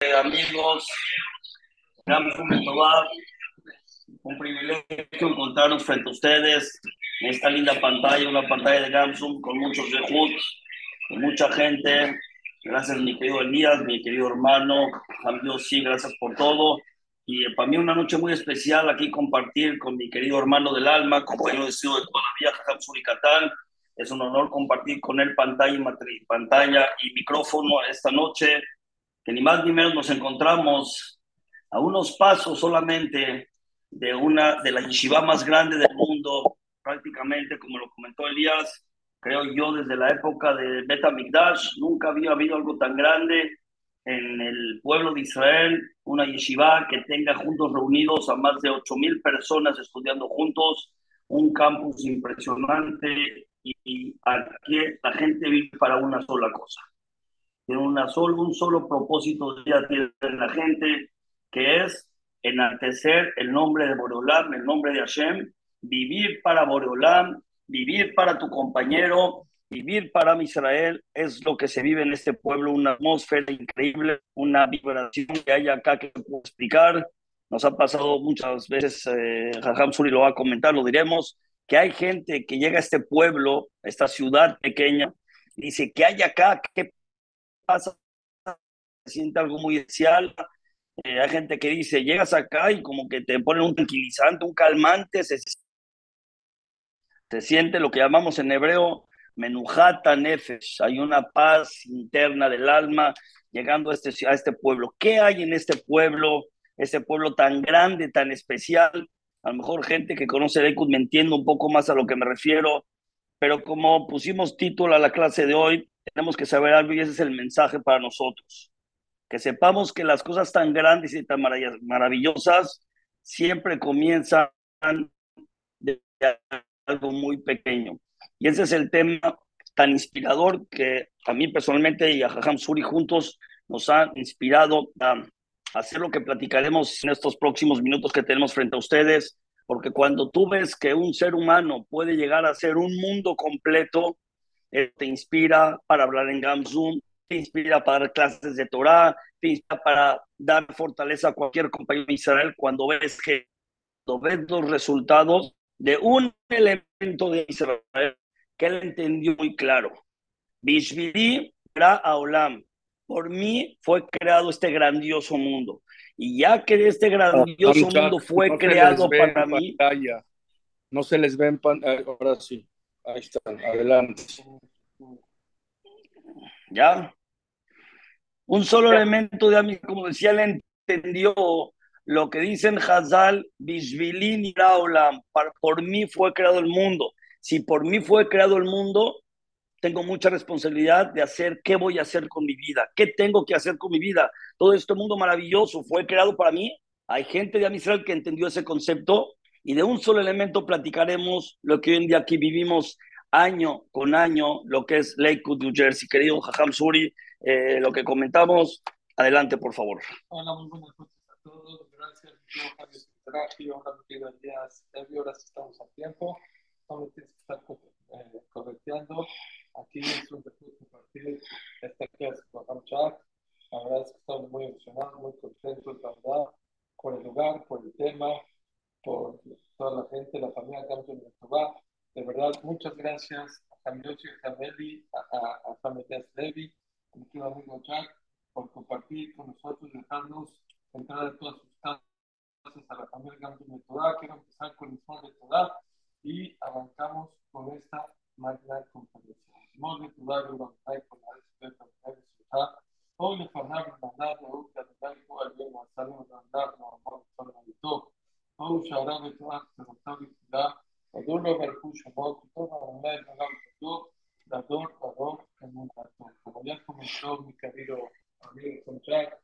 amigos, un privilegio encontrarnos frente a ustedes en esta linda pantalla, una pantalla de Gamsum con muchos rejuts, con mucha gente. Gracias, mi querido Elías, mi querido hermano. Dios, sí, gracias por todo. Y eh, para mí una noche muy especial aquí compartir con mi querido hermano del alma, compañero de estudio de toda la vida, Jamsuri Catán. Es un honor compartir con él pantalla y, pantalla y micrófono esta noche que ni más ni menos nos encontramos a unos pasos solamente de una de la yeshiva más grande del mundo, prácticamente como lo comentó Elías, creo yo desde la época de Beta Mikdash, nunca había habido algo tan grande en el pueblo de Israel, una yeshiva que tenga juntos reunidos a más de 8.000 personas estudiando juntos, un campus impresionante y aquí la gente vive para una sola cosa tiene una solo, un solo propósito de la gente, que es enaltecer el nombre de Boreolam, el nombre de Hashem, vivir para Boreolam, vivir para tu compañero, vivir para Israel, es lo que se vive en este pueblo, una atmósfera increíble, una vibración que hay acá que puedo explicar. Nos ha pasado muchas veces, eh, Suri lo va a comentar, lo diremos, que hay gente que llega a este pueblo, a esta ciudad pequeña, dice, ¿qué hay acá? ¿Qué pasa, se siente algo muy especial. Eh, hay gente que dice, llegas acá y como que te ponen un tranquilizante, un calmante, se, se siente lo que llamamos en hebreo menujata nefesh, hay una paz interna del alma llegando a este, a este pueblo. ¿Qué hay en este pueblo, este pueblo tan grande, tan especial? A lo mejor gente que conoce Lekut me entiende un poco más a lo que me refiero, pero como pusimos título a la clase de hoy, tenemos que saber algo y ese es el mensaje para nosotros. Que sepamos que las cosas tan grandes y tan maravillosas siempre comienzan de algo muy pequeño. Y ese es el tema tan inspirador que a mí personalmente y a Jajam Suri juntos nos ha inspirado a hacer lo que platicaremos en estos próximos minutos que tenemos frente a ustedes, porque cuando tú ves que un ser humano puede llegar a ser un mundo completo, eh, te inspira para hablar en Gamzoom, te inspira para dar clases de Torah, te inspira para dar fortaleza a cualquier compañero de Israel cuando ves que cuando ves los resultados de un elemento de Israel que él entendió muy claro. Bishvili Olam. Por mí fue creado este grandioso mundo. Y ya que este grandioso mundo fue creado para mí. No se les ven, eh, ahora sí. Ahí están, adelante. ¿Ya? Un solo elemento de mí, como decía, él entendió lo que dicen Hazal, Bishvilin y Raolam, por mí fue creado el mundo. Si por mí fue creado el mundo, tengo mucha responsabilidad de hacer qué voy a hacer con mi vida, qué tengo que hacer con mi vida. Todo este mundo maravilloso fue creado para mí. Hay gente de Amisrael que entendió ese concepto y de un solo elemento platicaremos lo que hoy en día aquí vivimos año con año, lo que es Lakewood, New Jersey. Querido Jajam Suri, eh, lo que comentamos, adelante, por favor. Hola, muy buenas noches a todos. Gracias, yo, Javier Díaz. Ahora estamos a tiempo. Estamos tienes que estar eh, correteando. Aquí es un gusto compartir esta clase con Hamchak. La verdad es que estamos muy emocionados, muy contentos, la verdad, por el lugar, por el tema, por toda la gente, la familia Campos de Jehová. De verdad, muchas gracias a Samiochi, a Sameli, a, a, Sameteas Levi, a mi amigo Jack, por compartir con nosotros, dejarnos entrar a todas sus casas, a la familia de Quiero empezar con el Sol de y arrancamos con esta magna conferencia. De la la או שערה ותנועה קצרתה בתפילה, ודור לו ברכו שמו, פתאום העומד עליו כתוב, לדור דור אמונתו. Como ya comentó mi querido amigo Conchac,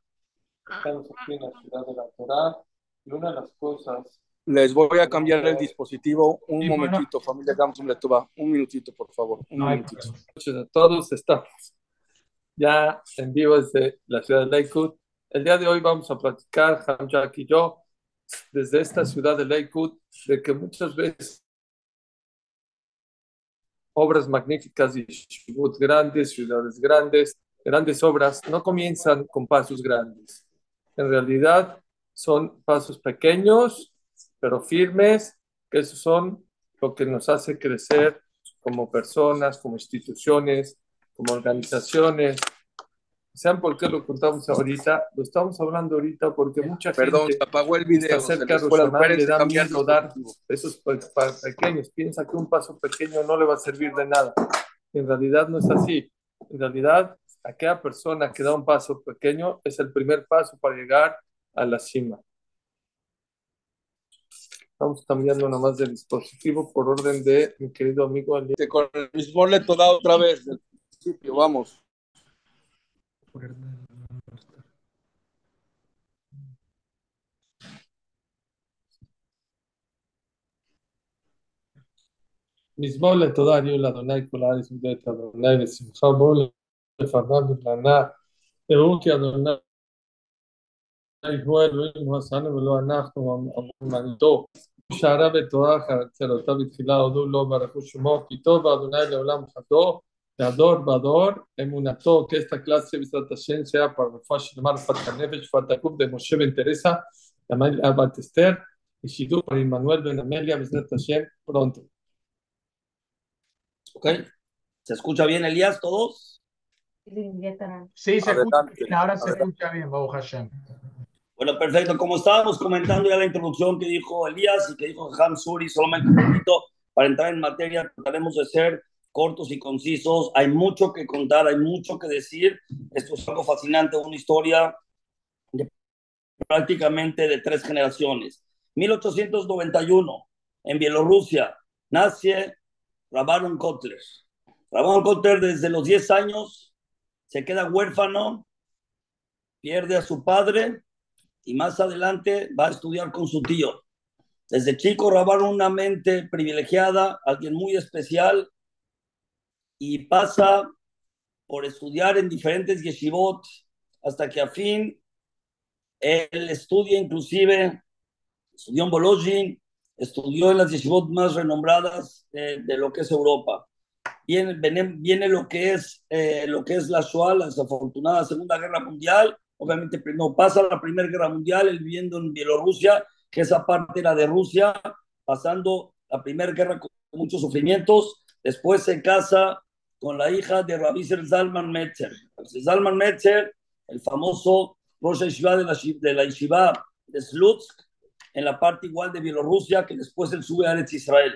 estamos aquí en la ciudad de la Torah y una de las cosas Les voy a cambiar el dispositivo un momentito, familia Gamsum Letuba. Un minutito, por favor. Un minutito. a todos, estamos ya en vivo desde la ciudad de Lakewood. El día de hoy vamos a platicar, Hamjak y yo, desde esta ciudad de Lakewood, de que muchas veces obras magníficas y grandes, ciudades grandes, grandes obras no comienzan con pasos grandes. En realidad son pasos pequeños, pero firmes, que esos son lo que nos hace crecer como personas, como instituciones, como organizaciones. ¿Saben por qué lo contamos ahorita? Lo estamos hablando ahorita porque mucha Perdón, gente se apagó el video. está cerca de se les fue la Roshaná, le da cambiando miedo dar esos pequeños. Piensa que un paso pequeño no le va a servir de nada. En realidad no es así. En realidad, aquella persona que da un paso pequeño es el primer paso para llegar a la cima. Estamos cambiando nomás de dispositivo por orden de mi querido amigo Ali. Con el mismo boleto da otra vez del principio, vamos. מזמור לתודה יהיו לאדוני כל הארץ מודה את אדוני ושמחה בואו לפניו ובלנה תראו כי אדוני הוא אלוהים הוא עשנו ולא אנחנו אמרנותו שערה בתורה חצרותיו בתחילה הודו לו ברכו שמו כי טוב אדוני לעולם חדו Nador, Bador, Emunato, que esta clase de sea para Rufash Mar Fatanefesh Fatakub de Moshe Ben Teresa, Amal Abatester, y Shidu para Immanuel Ben Amelia Besnat pronto. ¿Ok? ¿Se escucha bien, Elías, todos? Sí, se escucha. Ahora se escucha bien, Babu Hashem. Bueno, perfecto. Como estábamos comentando ya la introducción que dijo Elías y que dijo Ham Suri, solamente un poquito para entrar en materia, trataremos de ser cortos y concisos. Hay mucho que contar, hay mucho que decir. Esto es algo fascinante, una historia de prácticamente de tres generaciones. 1891, en Bielorrusia, nace Rabaron Kotler. Rabaron Kotler desde los 10 años se queda huérfano, pierde a su padre y más adelante va a estudiar con su tío. Desde chico Rabaron una mente privilegiada, alguien muy especial y pasa por estudiar en diferentes yeshivot hasta que a fin él estudia inclusive, estudió en Bologna, estudió en las yeshivot más renombradas de, de lo que es Europa. Viene, viene, viene lo, que es, eh, lo que es la Shoah, la desafortunada Segunda Guerra Mundial. Obviamente primero pasa la Primera Guerra Mundial, él viviendo en Bielorrusia, que esa parte era de Rusia, pasando la Primera Guerra con muchos sufrimientos. Después se casa con la hija de Rabbi Zalman Metzer. Zalman Metzer, el famoso Rosh Yeshiva de la, de la Yeshiva de Slutsk, en la parte igual de Bielorrusia, que después él sube a Eretz Israel.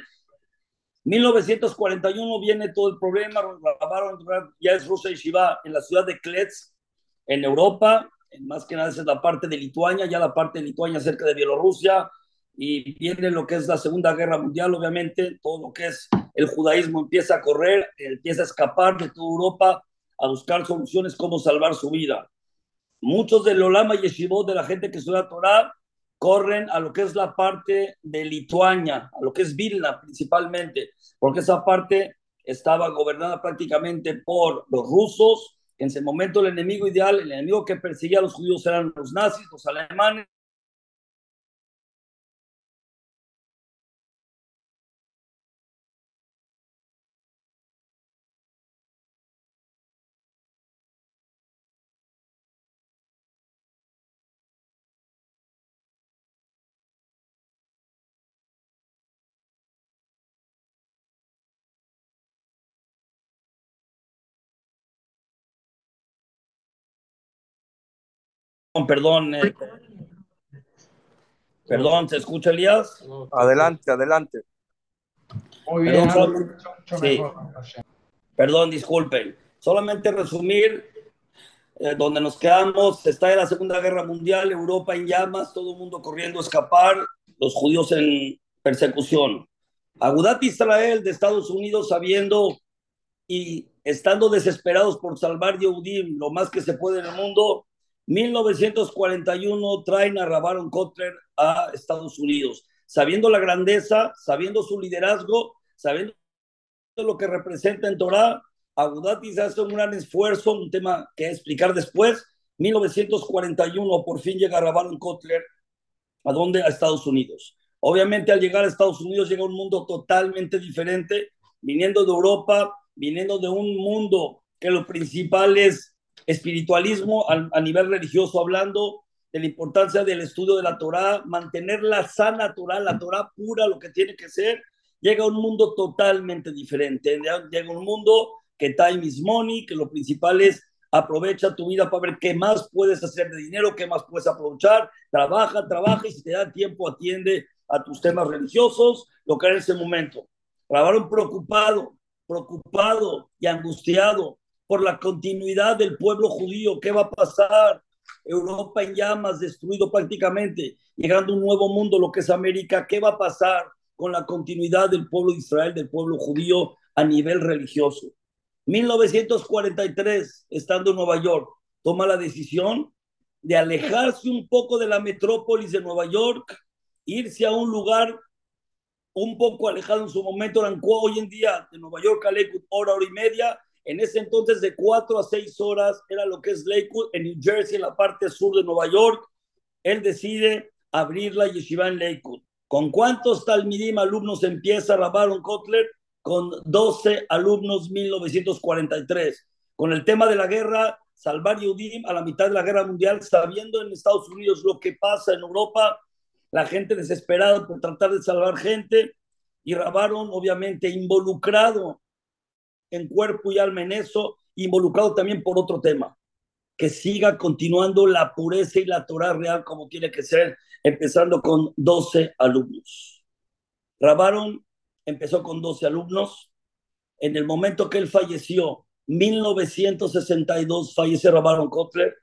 1941 viene todo el problema, ya es Rosh Yeshiva en la ciudad de Klets, en Europa, más que nada es la parte de Lituania, ya la parte de Lituania cerca de Bielorrusia, y viene lo que es la Segunda Guerra Mundial, obviamente, todo lo que es el judaísmo empieza a correr, empieza a escapar de toda Europa a buscar soluciones cómo salvar su vida. Muchos del Olama Yeshivot, de la gente que estudia Torah, corren a lo que es la parte de Lituania, a lo que es Vilna principalmente, porque esa parte estaba gobernada prácticamente por los rusos. En ese momento el enemigo ideal, el enemigo que perseguía a los judíos eran los nazis, los alemanes. Perdón, eh, perdón, ¿se escucha Elías? Adelante, adelante. Muy bien, Perdón, sí. Perdón, disculpen. Solamente resumir eh, donde nos quedamos. Está en la Segunda Guerra Mundial, Europa en llamas, todo el mundo corriendo a escapar, los judíos en persecución. Agudat Israel de Estados Unidos sabiendo y estando desesperados por salvar Yehudim lo más que se puede en el mundo, 1941 traen a Rabaron Kotler a Estados Unidos, sabiendo la grandeza, sabiendo su liderazgo, sabiendo lo que representa en Torah, Agudatis hace un gran esfuerzo, un tema que explicar después. 1941 por fin llega Rabaron Kotler, ¿a dónde? A Estados Unidos. Obviamente al llegar a Estados Unidos llega un mundo totalmente diferente, viniendo de Europa, viniendo de un mundo que lo principal es espiritualismo a, nivel religioso hablando, de la importancia del estudio de la Torah, mantener la sana natural, la Torah pura, lo que tiene que ser, llega a un mundo totalmente diferente. Llega a un mundo que time is money, que lo principal es aprovecha tu vida para ver qué más puedes hacer de dinero, qué más puedes aprovechar, trabaja, trabaja y si te da tiempo atiende a tus temas religiosos, lo que era en ese momento. Grabaron preocupado, preocupado y angustiado por la continuidad del pueblo judío, qué va a pasar, Europa en llamas, destruido prácticamente, llegando a un nuevo mundo, lo que es América, qué va a pasar con la continuidad del pueblo de Israel, del pueblo judío a nivel religioso. 1943, estando en Nueva York, toma la decisión de alejarse un poco de la metrópolis de Nueva York, irse a un lugar un poco alejado en su momento, hoy en día de Nueva York a Lakewood, hora, hora y media, en ese entonces de cuatro a seis horas era lo que es Lakewood, en New Jersey, en la parte sur de Nueva York, él decide abrir la yeshiva en Lakewood. ¿Con cuántos talmidim alumnos empieza Rabaron Kotler? con 12 alumnos 1943. Con el tema de la guerra, salvar Yudim a la mitad de la guerra mundial, sabiendo en Estados Unidos lo que pasa en Europa, la gente desesperada por tratar de salvar gente, y Rabaron obviamente involucrado en cuerpo y alma en eso, involucrado también por otro tema, que siga continuando la pureza y la Torah real como tiene que ser, empezando con 12 alumnos. Rabaron empezó con 12 alumnos. En el momento que él falleció, 1962, fallece Rabaron Kotler.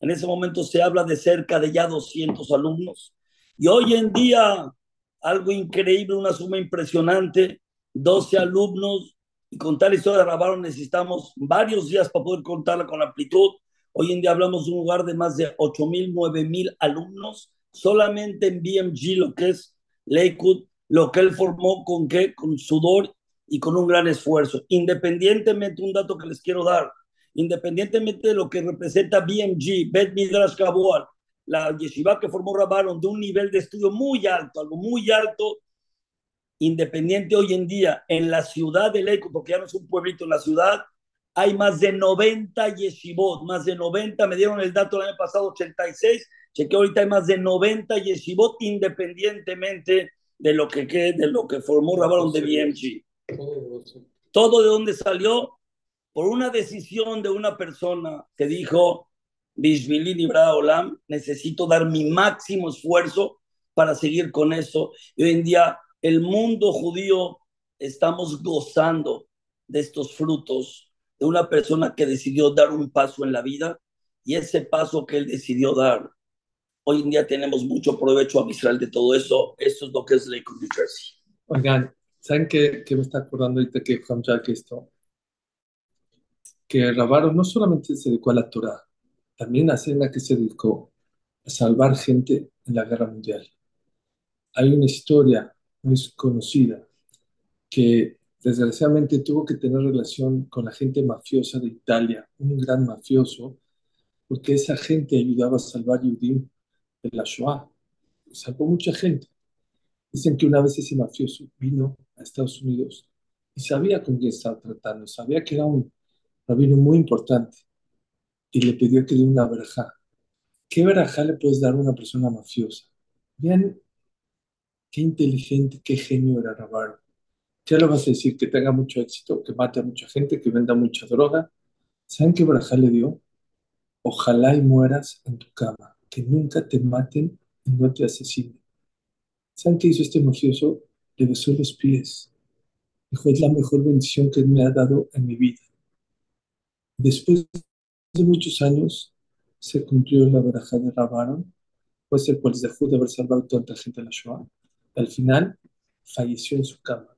En ese momento se habla de cerca de ya 200 alumnos. Y hoy en día, algo increíble, una suma impresionante, 12 alumnos. Y contar la historia de Rabaron necesitamos varios días para poder contarla con amplitud. Hoy en día hablamos de un lugar de más de 8.000, 9.000 alumnos, solamente en BMG, lo que es Lakewood, lo que él formó con qué, con sudor y con un gran esfuerzo. Independientemente, un dato que les quiero dar, independientemente de lo que representa BMG, Bet Midrash Kabual, la yeshiva que formó Rabaron de un nivel de estudio muy alto, algo muy alto, independiente hoy en día en la ciudad de Leco, porque ya no es un pueblito en la ciudad, hay más de 90 yeshivot, más de 90, me dieron el dato el año pasado, 86, chequé ahorita hay más de 90 yeshivot independientemente de lo que, de lo que formó Rabaron de BMG. Todo de dónde salió por una decisión de una persona que dijo, Bishmilin Ibra Olam, necesito dar mi máximo esfuerzo para seguir con eso. Y hoy en día el mundo judío estamos gozando de estos frutos de una persona que decidió dar un paso en la vida y ese paso que él decidió dar Hoy en día tenemos mucho provecho a Israel de todo eso. Esto es lo que es Lakewood, New Jersey. Oigan, ¿saben qué, qué me está acordando ahorita que Juan Jack esto? Que Rabaro no solamente se dedicó a la Torah, también a la que se dedicó a salvar gente en la guerra mundial. Hay una historia muy conocida que desgraciadamente tuvo que tener relación con la gente mafiosa de Italia, un gran mafioso, porque esa gente ayudaba a salvar Yudim de la Shoah. Salvó mucha gente. Dicen que una vez ese mafioso vino a Estados Unidos y sabía con quién estaba tratando, sabía que era un rabino muy importante y le pidió que diera una verajá. ¿Qué verajá le puedes dar a una persona mafiosa? Vean qué inteligente, qué genio era Rabar. ¿Qué le vas a decir? Que tenga mucho éxito, que mate a mucha gente, que venda mucha droga. ¿Saben qué verajá le dio? Ojalá y mueras en tu cama que nunca te maten y no te asesinen. ¿Saben qué hizo este mafioso? Le besó los pies. Dijo, es la mejor bendición que me ha dado en mi vida. Después de muchos años, se cumplió la baraja de Rabaron, fue el cual dejó de haber salvado tanta gente en la Shoah. Al final, falleció en su cama.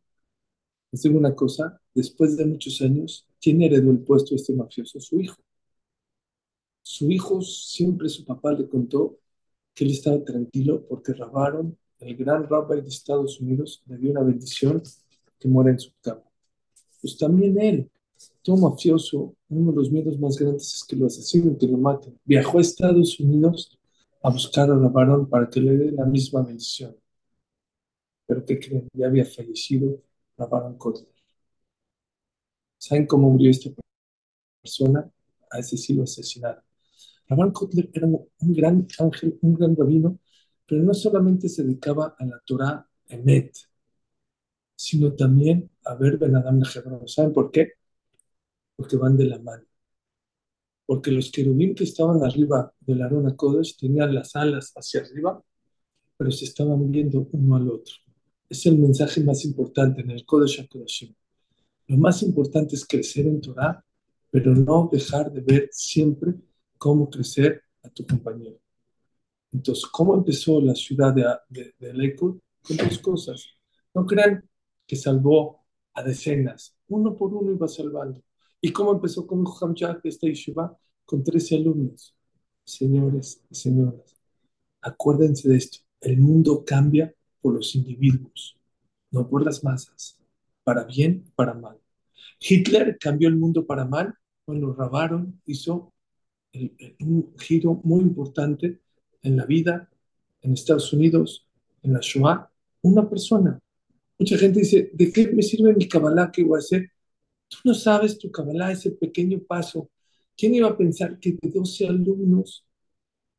Les digo una cosa, después de muchos años, ¿quién heredó el puesto de este mafioso? Su hijo. Su hijo, siempre su papá le contó que él estaba tranquilo porque Rabaron, el gran rabbi de Estados Unidos, le dio una bendición que muera en su cama. Pues también él, todo mafioso, uno de los miedos más grandes es que lo asesinen, que lo maten. Viajó a Estados Unidos a buscar a Rabaron para que le dé la misma bendición. Pero ¿qué creen? Ya había fallecido Rabaron Kotler. ¿Saben cómo murió esta persona? a ese sí lo asesinaron. Rabban Kotler era un gran ángel, un gran rabino, pero no solamente se dedicaba a la Torah Emet, sino también a ver Ben Adam Hebron. ¿Saben por qué? Porque van de la mano. Porque los querubín que estaban arriba del Arona Kodesh tenían las alas hacia arriba, pero se estaban viendo uno al otro. Es el mensaje más importante en el Kodesh HaKodeshim. Lo más importante es crecer en Torah, pero no dejar de ver siempre cómo crecer a tu compañero. Entonces, ¿cómo empezó la ciudad de, de, de Con dos cosas. No crean que salvó a decenas, uno por uno iba salvando. ¿Y cómo empezó con Hamjat esta yeshiva? Con 13 alumnos. Señores y señoras, acuérdense de esto. El mundo cambia por los individuos, no por las masas, para bien para mal. Hitler cambió el mundo para mal cuando Rabaron hizo un giro muy importante en la vida en Estados Unidos, en la Shoah, una persona. Mucha gente dice, ¿de qué me sirve mi Kabbalah que voy a hacer? Tú no sabes tu Kabbalah, ese pequeño paso. ¿Quién iba a pensar que de 12 alumnos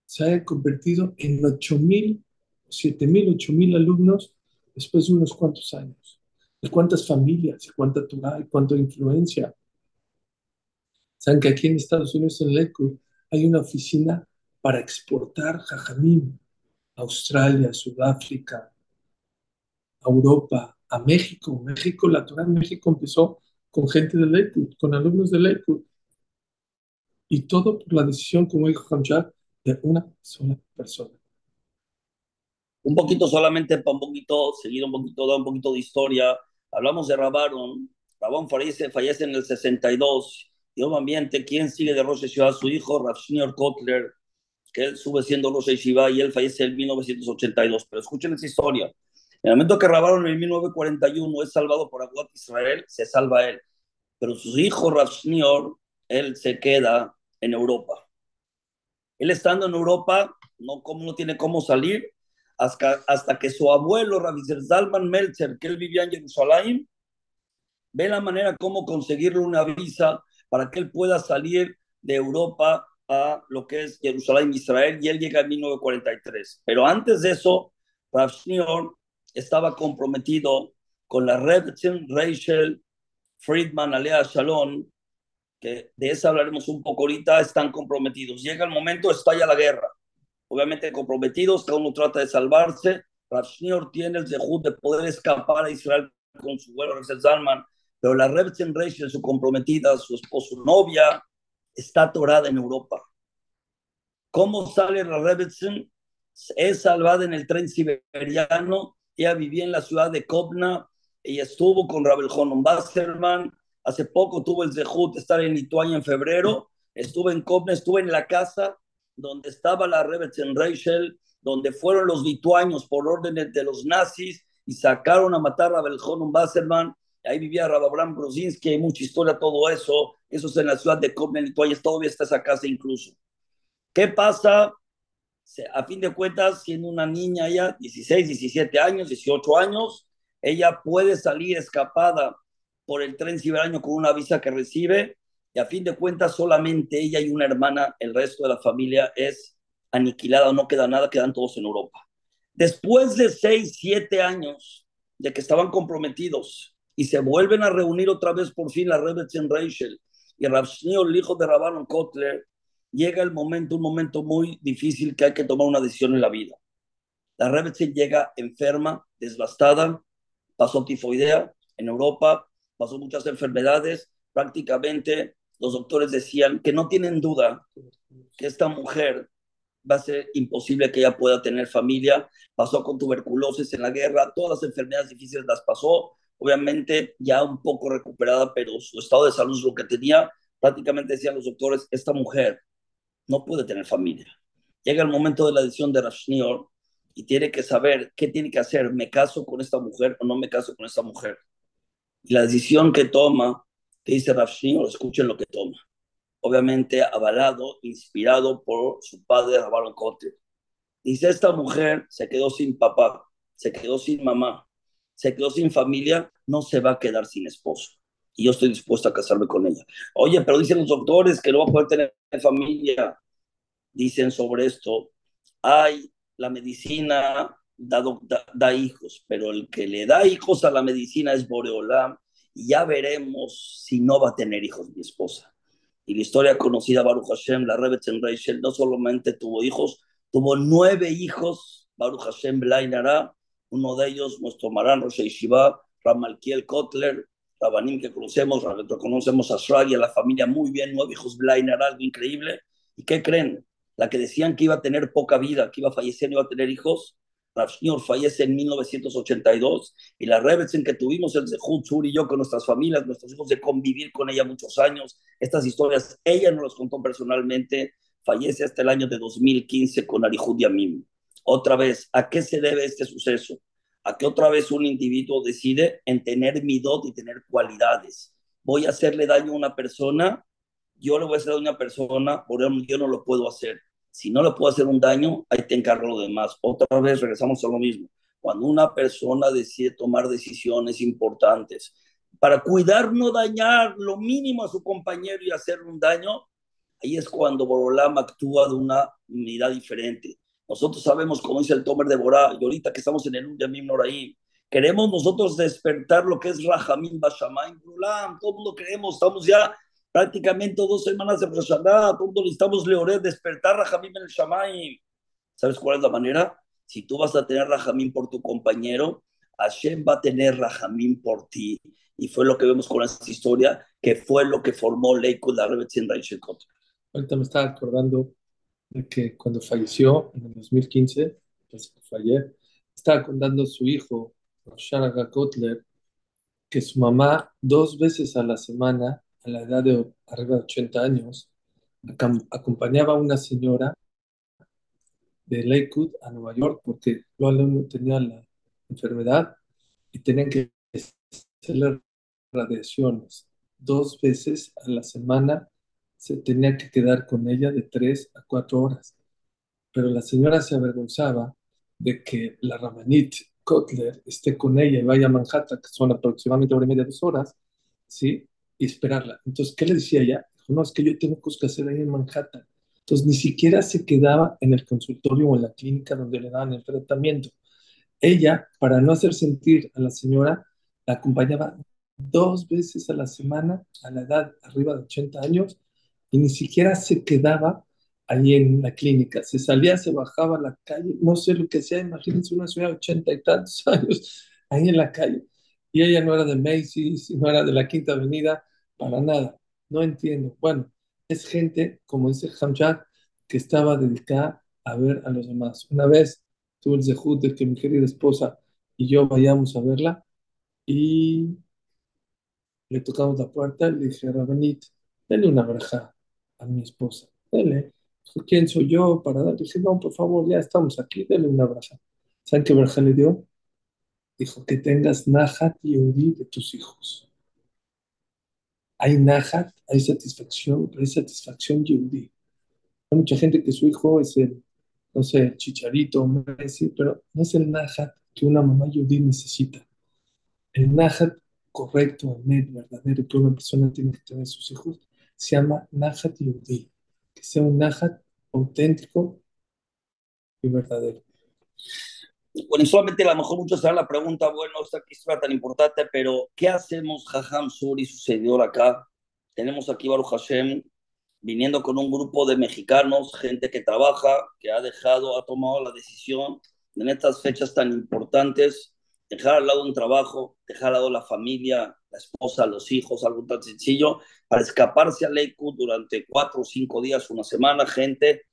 se haya convertido en 8.000, 7.000, 8.000 alumnos después de unos cuantos años? ¿De cuántas familias? ¿De cuánta Torah? ¿De cuánta influencia? Saben que aquí en Estados Unidos, en Lakewood, hay una oficina para exportar jajamim a Australia, Sudáfrica, a Europa, a México. México, la Torah en México empezó con gente de Lakewood, con alumnos de Lakewood. Y todo por la decisión, como dijo Hamjad, de una sola persona. Un poquito solamente para un poquito, seguir un poquito, dar un poquito de historia. Hablamos de Rabaron. Rabón fallece, fallece en el 62 y obviamente, ¿quién sigue de Rosh Yeshiva? Su hijo, Rav Kotler, que él sube siendo Rosh Yeshiva y él fallece en 1982. Pero escuchen esa historia. En el momento que Rabaron en 1941 es salvado por Aguat Israel, se salva él. Pero su hijo, Rav él se queda en Europa. Él estando en Europa, no, como, no tiene cómo salir, hasta, que su abuelo, Rav Zalman Meltzer, que él vivía en Jerusalén, ve la manera cómo conseguirle una visa para que él pueda salir de Europa a lo que es Jerusalén, Israel, y él llega en 1943. Pero antes de eso, Rav estaba comprometido con la Rebbetzin Rachel Friedman Alea Shalom, que de esa hablaremos un poco ahorita, están comprometidos. Llega el momento, estalla la guerra. Obviamente comprometidos, cada uno trata de salvarse. Rav tiene el dejud de poder escapar a Israel con su vuelo Rachel Zalman pero la Rebsen Rachel, su comprometida, su esposo, su novia, está atorada en Europa. ¿Cómo sale la Rebsen? Es salvada en el tren siberiano. Ella vivía en la ciudad de Kovna. Ella estuvo con Rabel Honon Basserman. Hace poco tuvo el zehut estar en Lituania en febrero. Estuve en Kovna, estuve en la casa donde estaba la Rebsen Rachel, donde fueron los lituanos por órdenes de los nazis y sacaron a matar a Rabel Honon Basserman ahí vivía Rababram Brozinski, hay mucha historia, todo eso, eso es en la ciudad de Kovna, Lituania, todavía está esa casa incluso. ¿Qué pasa? A fin de cuentas, siendo una niña ya, 16, 17 años, 18 años, ella puede salir escapada por el tren siberiano con una visa que recibe, y a fin de cuentas solamente ella y una hermana, el resto de la familia es aniquilada, no queda nada, quedan todos en Europa. Después de 6, 7 años de que estaban comprometidos y se vuelven a reunir otra vez por fin la Rebbetzin Rachel y Rav el hijo de Rabbanon Kotler, llega el momento, un momento muy difícil que hay que tomar una decisión en la vida. La Rebbetzin llega enferma, desbastada, pasó tifoidea en Europa, pasó muchas enfermedades, prácticamente los doctores decían que no tienen duda que esta mujer va a ser imposible que ella pueda tener familia, pasó con tuberculosis en la guerra, todas las enfermedades difíciles las pasó, obviamente ya un poco recuperada, pero su estado de salud es lo que tenía. Prácticamente decían los doctores, esta mujer no puede tener familia. Llega el momento de la decisión de Rashnior y tiene que saber qué tiene que hacer. ¿Me caso con esta mujer o no me caso con esta mujer? Y la decisión que toma, dice Rashnior, escuchen lo que toma. Obviamente avalado, inspirado por su padre, Rabalon Kote. Dice, esta mujer se quedó sin papá, se quedó sin mamá, se quedó sin familia, no se va a quedar sin esposo. y yo estoy dispuesto a casarme con ella. Oye, pero dicen los doctores que no va a poder tener familia. Dicen sobre esto, hay la medicina da, da, hijos, pero el que le da hijos a la medicina es Boreolam, y ya veremos si no va a tener hijos mi esposa. Y la historia conocida, Baruch Hashem, la Rebetz Rachel, no solamente tuvo hijos, tuvo nueve hijos, Baruch Hashem Blainara, uno de ellos, nuestro Maran Rosh Shiva, Ramalkiel Kotler, Rabanim que conocemos, conocemos a Shrag y a la familia muy bien, nueve hijos Blainara, algo increíble. ¿Y qué creen? La que decían que iba a tener poca vida, que iba a fallecer, no iba a tener hijos, Señor fallece en 1982 y la en que tuvimos el Sur y yo con nuestras familias, nuestros hijos, de convivir con ella muchos años. Estas historias ella nos las contó personalmente. Fallece hasta el año de 2015 con Arihud Yamim. Otra vez, ¿a qué se debe este suceso? A que otra vez un individuo decide en tener midot y tener cualidades. Voy a hacerle daño a una persona, yo le voy a hacer daño a una persona, por yo no lo puedo hacer si no le puedo hacer un daño, ahí te encargo lo demás. Otra vez regresamos a lo mismo. Cuando una persona decide tomar decisiones importantes para cuidar, no dañar lo mínimo a su compañero y hacerle un daño, ahí es cuando Borolam actúa de una unidad diferente. Nosotros sabemos, como dice el Tomer de Borá, y ahorita que estamos en el Yamim Noraim, queremos nosotros despertar lo que es Rahamim Bashamayim todo el mundo creemos, estamos ya prácticamente dos semanas de Rosh Hashanah, todo necesitamos leoret, despertar Rahamim en el Shamayim. ¿Sabes cuál es la manera? Si tú vas a tener Rahamim por tu compañero, Hashem va a tener Rahamim por ti. Y fue lo que vemos con esta historia, que fue lo que formó Leikul la Rebetzin Raishekot. Ahorita me estaba acordando de que cuando falleció en el 2015, pues que fue ayer, estaba contando su hijo, Sharaga Kotler, que su mamá dos veces a la semana a la edad de arriba de 80 años, acompañaba a una señora de Lakewood a Nueva York porque no tenía la enfermedad y tenían que hacerle radiaciones. Dos veces a la semana se tenía que quedar con ella de tres a cuatro horas. Pero la señora se avergonzaba de que la Ramanit Kotler esté con ella y vaya a Manhattan, que son aproximadamente hora y media, dos horas, ¿sí? Y esperarla. Entonces, ¿qué le decía ella? Dijo, no, es que yo tengo cosas que hacer ahí en Manhattan. Entonces, ni siquiera se quedaba en el consultorio o en la clínica donde le daban el tratamiento. Ella, para no hacer sentir a la señora, la acompañaba dos veces a la semana a la edad arriba de 80 años y ni siquiera se quedaba ahí en la clínica. Se salía, se bajaba a la calle, no sé lo que hacía, imagínense una señora de 80 y tantos años ahí en la calle. Y ella no era de Macy's, no era de la Quinta Avenida, para nada. No entiendo. Bueno, es gente, como dice Hamjad, que estaba dedicada a ver a los demás. Una vez tuve el zehut de que mi querida esposa y yo vayamos a verla y le tocamos la puerta y le dije, Rabanit, denle una braja a mi esposa. Dele. ¿quién soy yo para dar? dije, no, por favor, ya estamos aquí, denle una braja. ¿Saben qué braja le dio? Dijo, que tengas Nahat y Udi de tus hijos hay nahat, hay satisfacción, pero hay satisfacción yudí. Hay mucha gente que su hijo es el, no sé, el chicharito, Messi, pero no es el nahat que una mamá yudí necesita. El nahat correcto, el verdadero que una persona tiene que tener sus hijos, se llama nahat yudí. Que sea un nahat auténtico y verdadero. Bueno, solamente a lo mejor muchos harán la pregunta, bueno, esta historia tan importante, pero ¿qué hacemos, Jajam Suri, sucedió acá? Tenemos aquí Baruch Hashem viniendo con un grupo de mexicanos, gente que trabaja, que ha dejado, ha tomado la decisión en estas fechas tan importantes, dejar al lado un trabajo, dejar al lado la familia, la esposa, los hijos, algo tan sencillo, para escaparse a Lakewood durante cuatro o cinco días, una semana, gente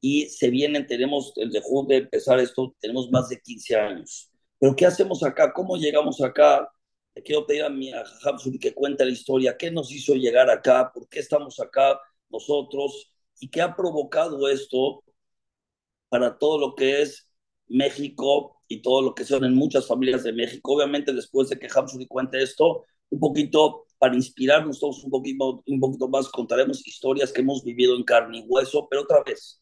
y se vienen, tenemos, el de de empezar esto, tenemos más de 15 años. Pero ¿qué hacemos acá? ¿Cómo llegamos acá? Le quiero pedir a mi a que cuente la historia, qué nos hizo llegar acá, por qué estamos acá nosotros y qué ha provocado esto para todo lo que es México y todo lo que son en muchas familias de México. Obviamente después de que Hamsuri cuente esto, un poquito para inspirarnos todos un poquito, un poquito más, contaremos historias que hemos vivido en carne y hueso, pero otra vez,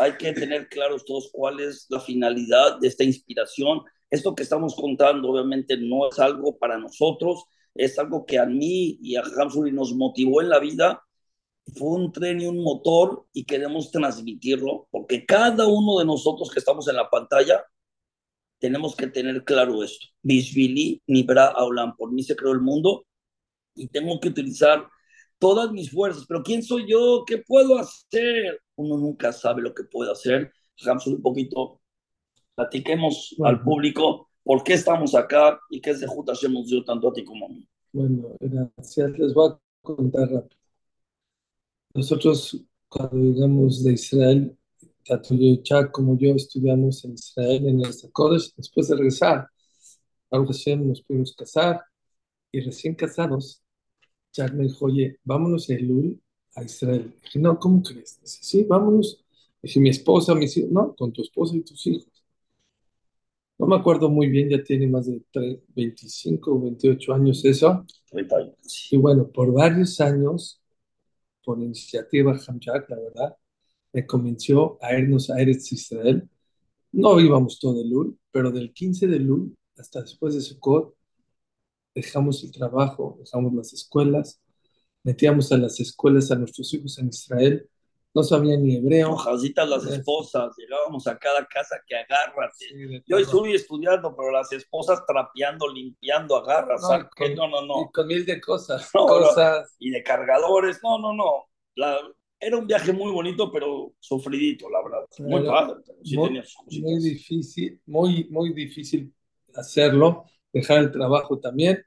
hay que tener claros todos cuál es la finalidad de esta inspiración. Esto que estamos contando obviamente no es algo para nosotros, es algo que a mí y a Hamsuri nos motivó en la vida. Fue un tren y un motor y queremos transmitirlo porque cada uno de nosotros que estamos en la pantalla tenemos que tener claro esto. Bishvili Nibra Aulam, por mí se creó el mundo y tengo que utilizar todas mis fuerzas. Pero ¿quién soy yo? ¿Qué puedo hacer? Uno nunca sabe lo que puede hacer. Dejamos un poquito, platiquemos al público por qué estamos acá y qué se Hashem nos dio tanto a ti como a mí. Bueno, gracias. Les voy a contar rápido. Nosotros, cuando llegamos de Israel, tanto yo Chuck como yo estudiamos en Israel, en el Kodesh, después de regresar. Baruch Hashem nos pudimos casar y recién casados, Me dijo, oye, vámonos a Elul, a Israel. dije, no, ¿cómo crees? Dice, sí, vámonos. Dije, mi esposa, mis hijos, no, con tu esposa y tus hijos. No me acuerdo muy bien, ya tiene más de 25 o 28 años eso. Y bueno, por varios años, por iniciativa Hamjak, la verdad, me convenció a irnos a Eretz Israel. No íbamos todo el Lul, pero del 15 de Lul hasta después de Sukkot, dejamos el trabajo, dejamos las escuelas, metíamos a las escuelas a nuestros hijos en Israel, no sabían ni hebreo. Hojasitas las esposas, llegábamos a cada casa que agarras. Yo estuve estudiando, pero las esposas trapeando, limpiando, agarras. No, no, no, Y con mil de cosas. cosas. y de cargadores, no, no, no. La, era un viaje muy bonito, pero sufridito, la verdad. Muy padre. muy, difícil, muy, muy difícil hacerlo, dejar el trabajo también.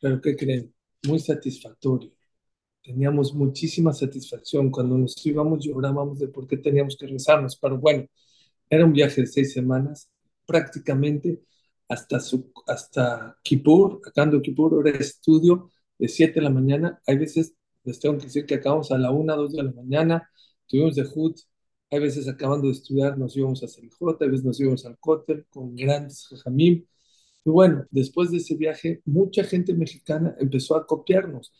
Pero ¿qué creen? Muy satisfactorio. Teníamos muchísima satisfacción. Cuando nos íbamos llorábamos de por qué teníamos que rezarnos. Pero bueno, era un viaje de seis semanas, prácticamente hasta, su, hasta Kippur, acá Kippur, era estudio de 7 de la mañana. Hay veces les tengo que decir que acabamos a la 1, 2 de la mañana, tuvimos de HUD, hay veces acabando de estudiar nos íbamos a Selijot, a veces nos íbamos al Kotel con grandes jajamim. Y bueno, después de ese viaje, mucha gente mexicana empezó a copiarnos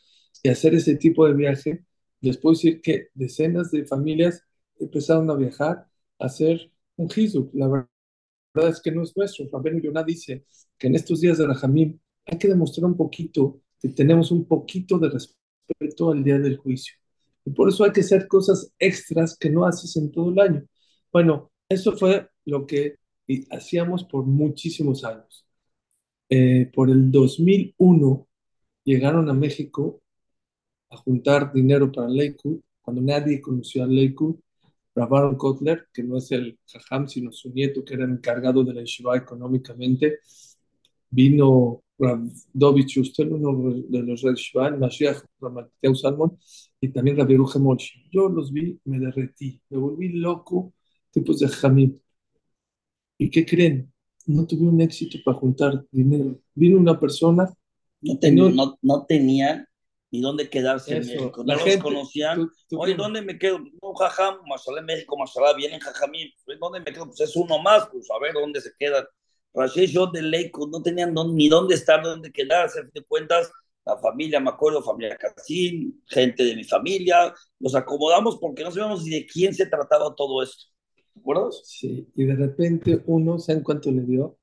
y hacer ese tipo de viaje. Les puedo decir que decenas de familias empezaron a viajar a hacer un hizuk. La verdad es que no es nuestro. Rabén Yonah dice que en estos días de Rajamim hay que demostrar un poquito que tenemos un poquito de respeto al día del juicio. Y por eso hay que hacer cosas extras que no haces en todo el año. Bueno, eso fue lo que hacíamos por muchísimos años. Eh, por el 2001 llegaron a México a juntar dinero para Lakewood, cuando nadie conocía a Lakewood, Baron Kotler, que no es el jajam, sino su nieto, que era encargado de la yeshiva económicamente, vino David Schuster, uno de los Red Shvan, Mashiach Ramateu Salmon, y también Rabbi Molchi. Yo los vi, me derretí, me volví loco, tipos de Jamim. ¿Y qué creen? No tuve un éxito para juntar dinero. Vino una persona. No, tenía, no, no tenía ni dónde quedarse en México. No los conocían. Oye, ¿dónde me quedo? Un jajam, Mashallah en México, Mashallah, vienen jajamim. ¿Dónde me quedo? Pues es uno más, pues a ver dónde se quedan. Rashi yo de Leico no tenían ni dónde estar, dónde quedarse, a fin de cuentas, la familia, me acuerdo, familia Casín, gente de mi familia, nos acomodamos porque no sabíamos ni de quién se trataba todo esto. ¿De acuerdo? Sí, y de repente uno, ¿saben cuánto le dio?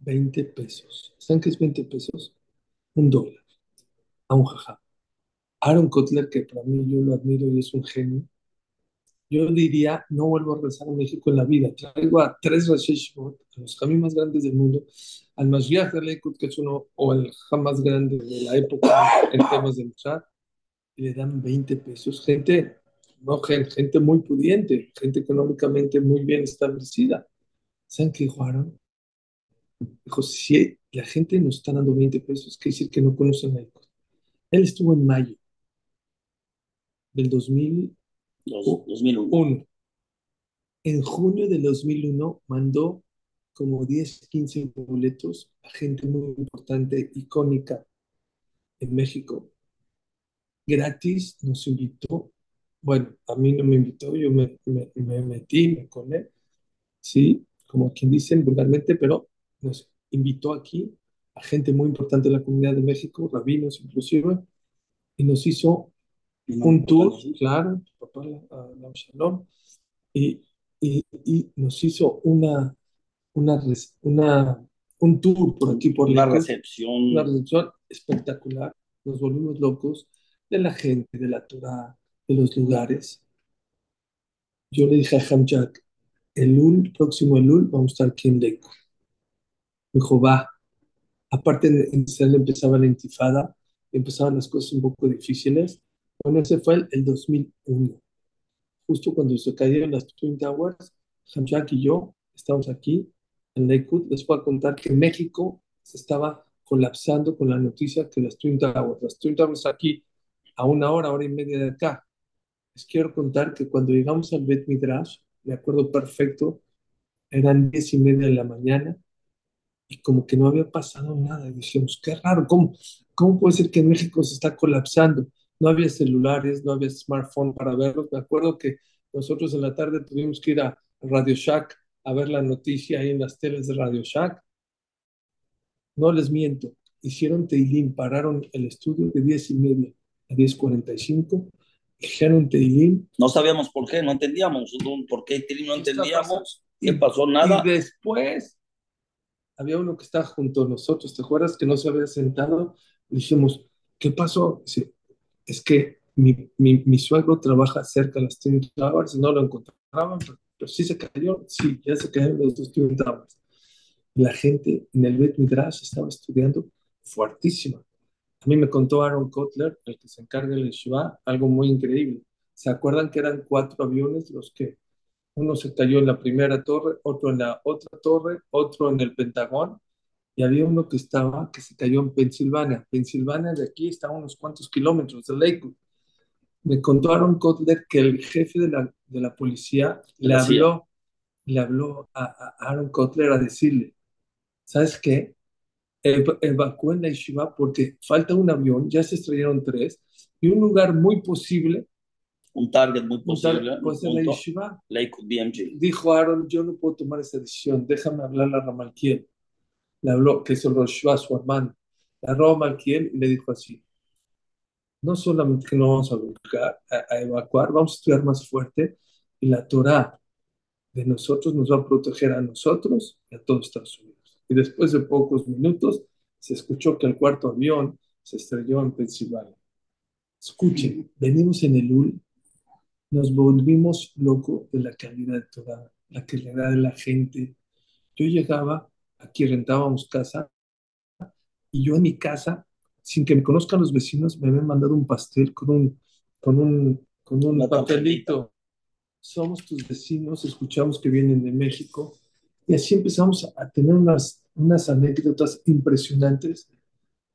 20 pesos. ¿Saben qué es 20 pesos? Un dólar. A un jaja. Aaron Kotler, que para mí yo lo admiro y es un genio, yo diría, no vuelvo a regresar a México en la vida. Traigo a tres Rosh a los jamás más grandes del mundo, al Mashiach de Leikut, que es uno, o el jamás grande de la época en temas de Musar, y le dan 20 pesos. Gente, no, gente muy pudiente, gente económicamente muy bien establecida. ¿Saben qué dijo Aaron? Dijo, si la gente nos está dando 20 pesos, quiere decir que no conocen a Él estuvo en mayo del 2000 2001. En junio del 2001 mandó como 10, 15 boletos a gente muy importante, icónica en México. Gratis nos invitó. Bueno, a mí no me invitó, yo me, me, metí, me colé, sí, como quien dicen vulgarmente, pero nos invitó aquí a gente muy importante de la comunidad de México, rabinos inclusive, y nos hizo un tour, claro, papá, la, y, y, y, nos hizo una, una, una, un tour por aquí, por la recepción. Una recepción espectacular, nos volvimos locos de la gente, de la Torah, de los lugares. Yo le dije a Hamjak, el próximo Elul, vamos a estar aquí en Leco. Me dijo, va. Aparte, en Israel empezaba la intifada, empezaban las cosas un poco difíciles. Bueno, ese fue el, 2001. Justo cuando se cayeron las Twin Towers, Hamjak y yo estamos aquí en Lakewood. Les voy a contar que México se estaba colapsando con la noticia que las Twin Towers, las Twin Towers aquí a una hora, hora y media de acá. Les quiero contar que cuando llegamos al Bet Midrash, me acuerdo perfecto, eran diez y media de la mañana y como que no había pasado nada. Y dijimos, qué raro, ¿cómo, ¿cómo puede ser que en México se está colapsando? No había celulares, no había smartphone para verlos. Me acuerdo que nosotros en la tarde tuvimos que ir a Radio Shack a ver la noticia ahí en las teles de Radio Shack. No les miento, hicieron Teilim, pararon el estudio de diez y media a 10.45 dijeron Teilim. No sabíamos por qué, no entendíamos por qué Teilim no entendíamos, qué pasó, nada. Y después había uno que estaba junto a nosotros, ¿te acuerdas que no se había sentado? dijimos, ¿qué pasó? Dice, es que mi, mi, mi, suegro trabaja cerca de las Twin Towers y no lo encontraban, pero, sí se cayó, sí, ya se cayeron los dos Twin Towers. La gente en el Bet Midrash estaba estudiando fuertísima. A mí me contó Aaron Kotler, el que se encarga del Yeshiva, algo muy increíble. ¿Se acuerdan que eran cuatro aviones los que uno se cayó en la primera torre, otro en la otra torre, otro en el Pentagón, y había uno que estaba, que se cayó en Pensilvania. Pensilvania de aquí está a unos cuantos kilómetros de Lakewood. Me contó Aaron Kotler que el jefe de la, de la policía le habló, le habló a, a Aaron Kotler a decirle, ¿sabes qué? Evacuó la Yeshiva porque falta un avión, ya se estrellaron tres, y un lugar muy posible. Un target muy posible. Pues la Yeshiva. BMG. Dijo Aaron, yo no puedo tomar esa decisión, déjame hablar a Ramalkiel. Le habló, que es el Rosh su hermano. Le habló a Malkiel y le dijo así, no solamente que no vamos a, a, evacuar, vamos a estudiar más fuerte y la Torah de nosotros nos va a proteger a nosotros y a todos Estados Unidos y después de pocos minutos se escuchó que el cuarto avión se estrelló en Pensilvania. Escuchen, venimos en el UL, nos volvimos locos de la calidad de toda, la calidad de la gente. Yo llegaba, aquí rentábamos casa, y yo en mi casa, sin que me conozcan los vecinos, me habían mandado un pastel con un, con un, con un papelito. Somos tus vecinos, escuchamos que vienen de México, y así empezamos a tener unas, unas anécdotas impresionantes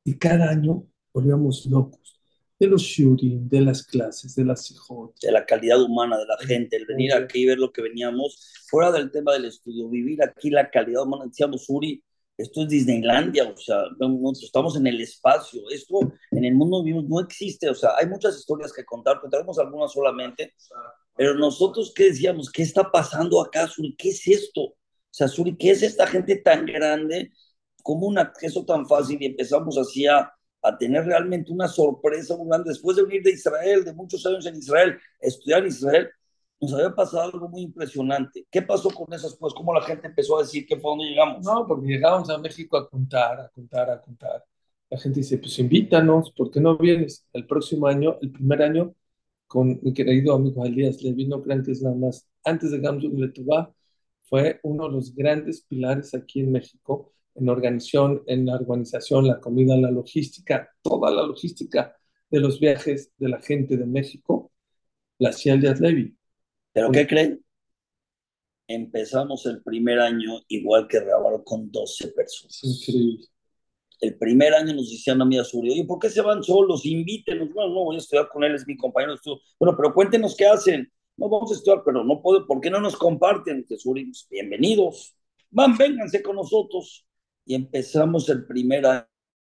y cada año volvíamos locos de los shooting, de las clases, de las hijos. De la calidad humana de la gente, el venir aquí y ver lo que veníamos, fuera del tema del estudio, vivir aquí la calidad humana. Decíamos, Uri, esto es Disneylandia, o sea, estamos en el espacio, esto en el mundo vivimos, no existe, o sea, hay muchas historias que contar, contaremos algunas solamente, pero nosotros, ¿qué decíamos? ¿Qué está pasando acá, Uri? ¿Qué es esto? Sea, Suri, ¿qué es esta gente tan grande? ¿Cómo un acceso tan fácil? Y empezamos así a, a tener realmente una sorpresa muy grande. Después de venir de Israel, de muchos años en Israel, estudiar en Israel, nos había pasado algo muy impresionante. ¿Qué pasó con esas cosas? ¿Cómo la gente empezó a decir que fue donde llegamos? No, porque llegamos a México a contar, a contar, a contar. La gente dice, pues invítanos, ¿por qué no vienes? El próximo año, el primer año, con mi querido amigo Elías Levi, no crean que es nada más. Antes de Gamsun Letubá, fue uno de los grandes pilares aquí en México, en organización, en la organización, la comida, la logística, toda la logística de los viajes de la gente de México, la hacía Elias Levy. ¿Pero qué creen? Empezamos el primer año igual que Rabar con 12 personas. Increíble. El primer año nos decían a mí a Suri, oye, ¿por qué se van solos? Invítenos. Bueno, no, voy a estudiar con él, es mi compañero de estudio. Bueno, pero cuéntenos qué hacen no vamos a estudiar, pero no puedo, ¿por qué no nos comparten? Jesús, bienvenidos, van, vénganse con nosotros. Y empezamos el primer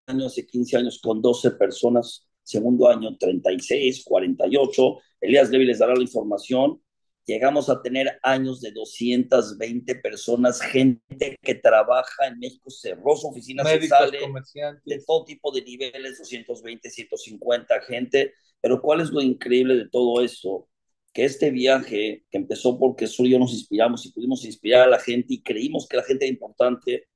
año, hace 15 años, con 12 personas, segundo año 36, 48, Elías Levi les dará la información, llegamos a tener años de 220 personas, gente que trabaja en México, cerró su oficina, se sale, de todo tipo de niveles, 220, 150 gente, pero ¿cuál es lo increíble de todo esto? Que este viaje, que empezó porque Sur y yo nos inspiramos y pudimos inspirar a la gente y creímos que la gente era importante,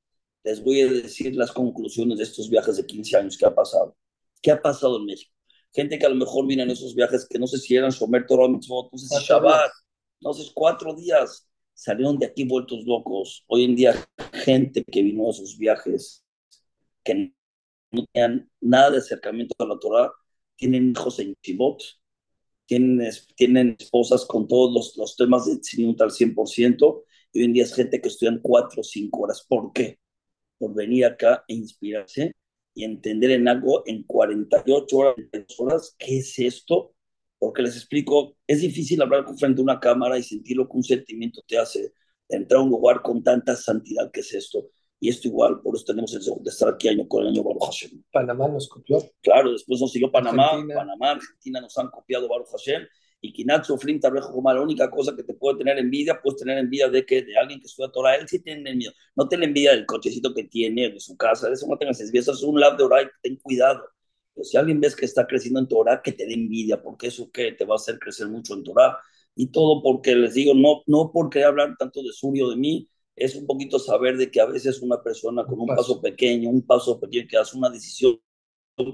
les voy a decir las conclusiones de estos viajes de 15 años que ha pasado. ¿Qué ha pasado en México? Gente que a lo mejor viene en esos viajes que no sé si eran Shomer Torah Mitzvot, no sé si Shabbat, no sé, cuatro días, salieron de aquí vueltos locos. Hoy en día, gente que vino a esos viajes, que no tenían nada de acercamiento a la Torah, tienen hijos en Chibot, tienen, tienen esposas con todos los, los temas de Tziniut al 100%, y hoy en día es gente que estudian cuatro o cinco horas. ¿Por qué? Por venir acá e inspirarse y entender en algo en 48 horas, horas, ¿qué es esto? Porque les explico, es difícil hablar frente a una cámara y sentir lo que un sentimiento te hace entrar a un lugar con tanta santidad que es esto. Y esto igual, por eso tenemos el segundo estar aquí año con el año Baruch Hashem. Panamá nos copió. Claro, después nos siguió Panamá, Argentina. Panamá, Argentina nos han copiado Baruch Hashem. Y Kinatsu, Flint, como la única cosa que te puede tener envidia, puedes tener envidia de que de alguien que estudia Torah, él sí tiene miedo. No te la envidia del cochecito que tiene, de su casa, de eso no tengas envidia, eso es un lab de Oray, ten cuidado. Pero si alguien ves que está creciendo en Torah, que te dé envidia, porque eso que te va a hacer crecer mucho en Torah. Y todo porque les digo, no, no porque hablar tanto de Surio de mí, es un poquito saber de que a veces una persona con un paso pequeño, un paso pequeño que hace una decisión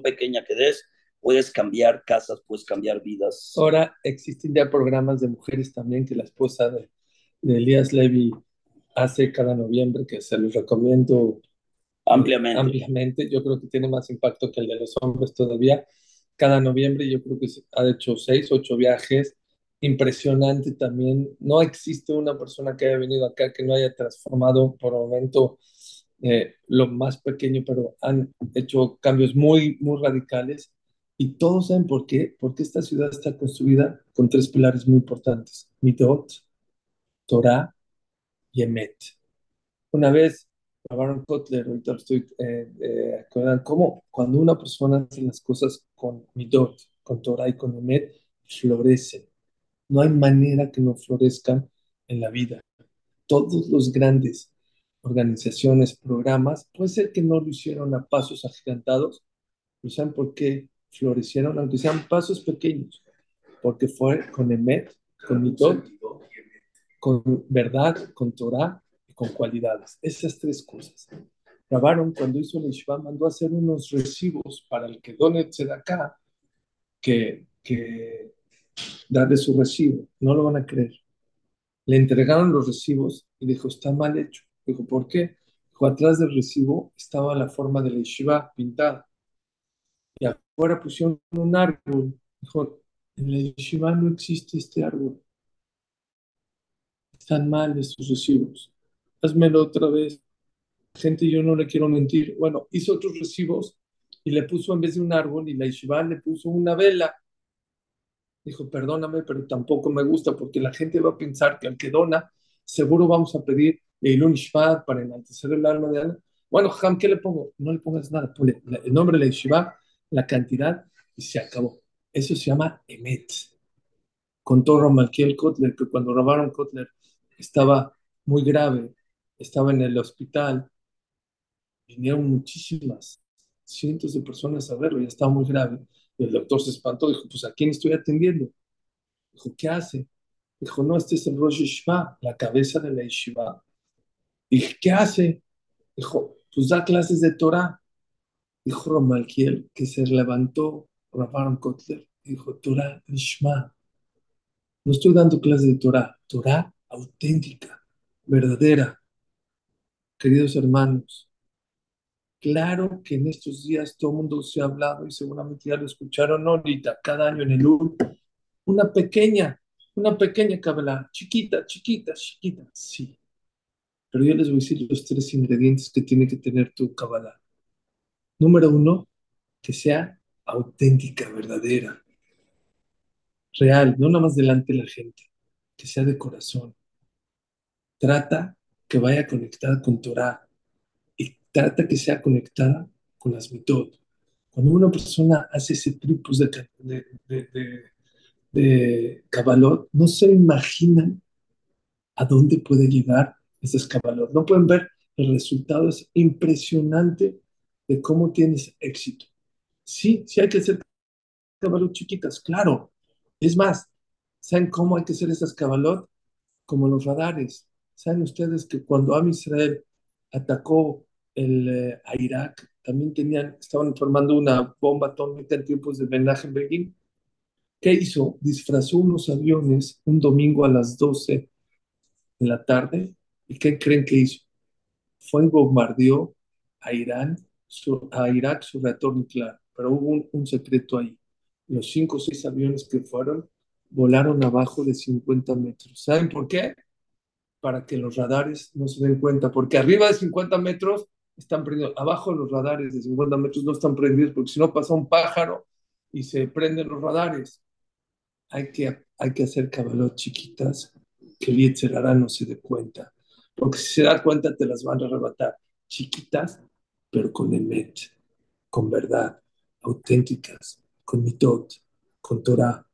pequeña que des, puedes cambiar casas, puedes cambiar vidas. Ahora existen ya programas de mujeres también que la esposa de, de Elías Levy hace cada noviembre, que se los recomiendo ampliamente. ampliamente. Yo creo que tiene más impacto que el de los hombres todavía. Cada noviembre yo creo que ha hecho seis, ocho viajes impresionante también. No existe una persona que haya venido acá que no haya transformado por momento eh, lo más pequeño, pero han hecho cambios muy, muy radicales. Y todos saben por qué, porque esta ciudad está construida con tres pilares muy importantes: Midot, Torah y Emet. Una vez, Baron Kotler, ahorita estoy eh, eh, cómo cuando una persona hace las cosas con Midot, con Torah y con Emet, florecen no hay manera que no florezcan en la vida. Todos los grandes organizaciones, programas, puede ser que no lo hicieron a pasos agigantados, pero ¿saben por qué florecieron? Aunque sean pasos pequeños, porque fue con Emet, con Mitot, con verdad, con Torah y con cualidades. Esas tres cosas. Grabaron cuando hizo el Yeshiva, mandó a hacer unos recibos para el que done acá que, que darle su recibo. No lo van a creer. Le entregaron los recibos y dijo, está mal hecho. Dijo, ¿por qué? Dijo, atrás del recibo estaba la forma de la yeshiva pintada. Y afuera pusieron un árbol. Dijo, en la yeshiva no existe este árbol. Están mal estos recibos. Házmelo otra vez. Gente, yo no le quiero mentir. Bueno, hizo otros recibos y le puso en vez de un árbol y la yeshiva le puso una vela. Dijo, perdóname, pero tampoco me gusta porque la gente va a pensar que al que dona, seguro vamos a pedir Leilun Shvat para enaltecer el alma de Ana. Bueno, Ham, ¿qué le pongo? No le pongas nada, ponle el nombre de Shiva, la cantidad y se acabó. Eso se llama Emet. Contó Romalquiel Kotler que cuando robaron Kotler estaba muy grave, estaba en el hospital, vinieron muchísimas, cientos de personas a verlo, ya estaba muy grave el doctor se espantó, dijo, pues ¿a quién estoy atendiendo? Dijo, ¿qué hace? Dijo, no, este es el Rosh Yeshiva, la cabeza de la Yeshiva. Dije, ¿qué hace? Dijo, pues da clases de Torah. Dijo Romalquiel, que se levantó, Rabban Kotler, dijo, Torah Ishma. No estoy dando clases de Torah, Torah auténtica, verdadera. Queridos hermanos, Claro que en estos días todo el mundo se ha hablado y seguramente ya lo escucharon ahorita, cada año en el UR, una pequeña, una pequeña cabela, chiquita, chiquita, chiquita, sí. Pero yo les voy a decir los tres ingredientes que tiene que tener tu cabala. Número uno, que sea auténtica, verdadera, real, no nada más delante de la gente, que sea de corazón. Trata que vaya conectada con Torah, trata que sea conectada con las mitot. Cuando una persona hace ese tripus de, de, de, de, cabalot, no se imaginan a dónde puede llegar esas cabalot. No pueden ver el resultado, es impresionante de cómo tienes éxito. Sí, sí hay que hacer cabalot chiquitas, claro. Es más, ¿saben cómo hay que hacer esas cabalot? Como los radares. ¿Saben ustedes que cuando Am Israel atacó el, eh, a Irak, también tenían, estaban formando una bomba atómica en tiempos de Menachem Begin. ¿Qué hizo? Disfrazó unos aviones un domingo a las 12 de la tarde. ¿Y qué creen que hizo? Fue y bombardeó a Irán, a Irak su reactor nuclear. Pero hubo un, un secreto ahí. Los cinco o seis aviones que fueron volaron abajo de 50 metros. ¿Saben por qué? Para que los radares no se den cuenta, porque arriba de 50 metros están prendidos, abajo de los radares de 50 metros no están prendidos, porque si no pasa un pájaro y se prenden los radares. Hay que, hay que hacer cabalot chiquitas que el Yetzerara no se dé cuenta, porque si se da cuenta te las van a arrebatar. Chiquitas, pero con emet, con verdad, auténticas, con mitot, con Torah,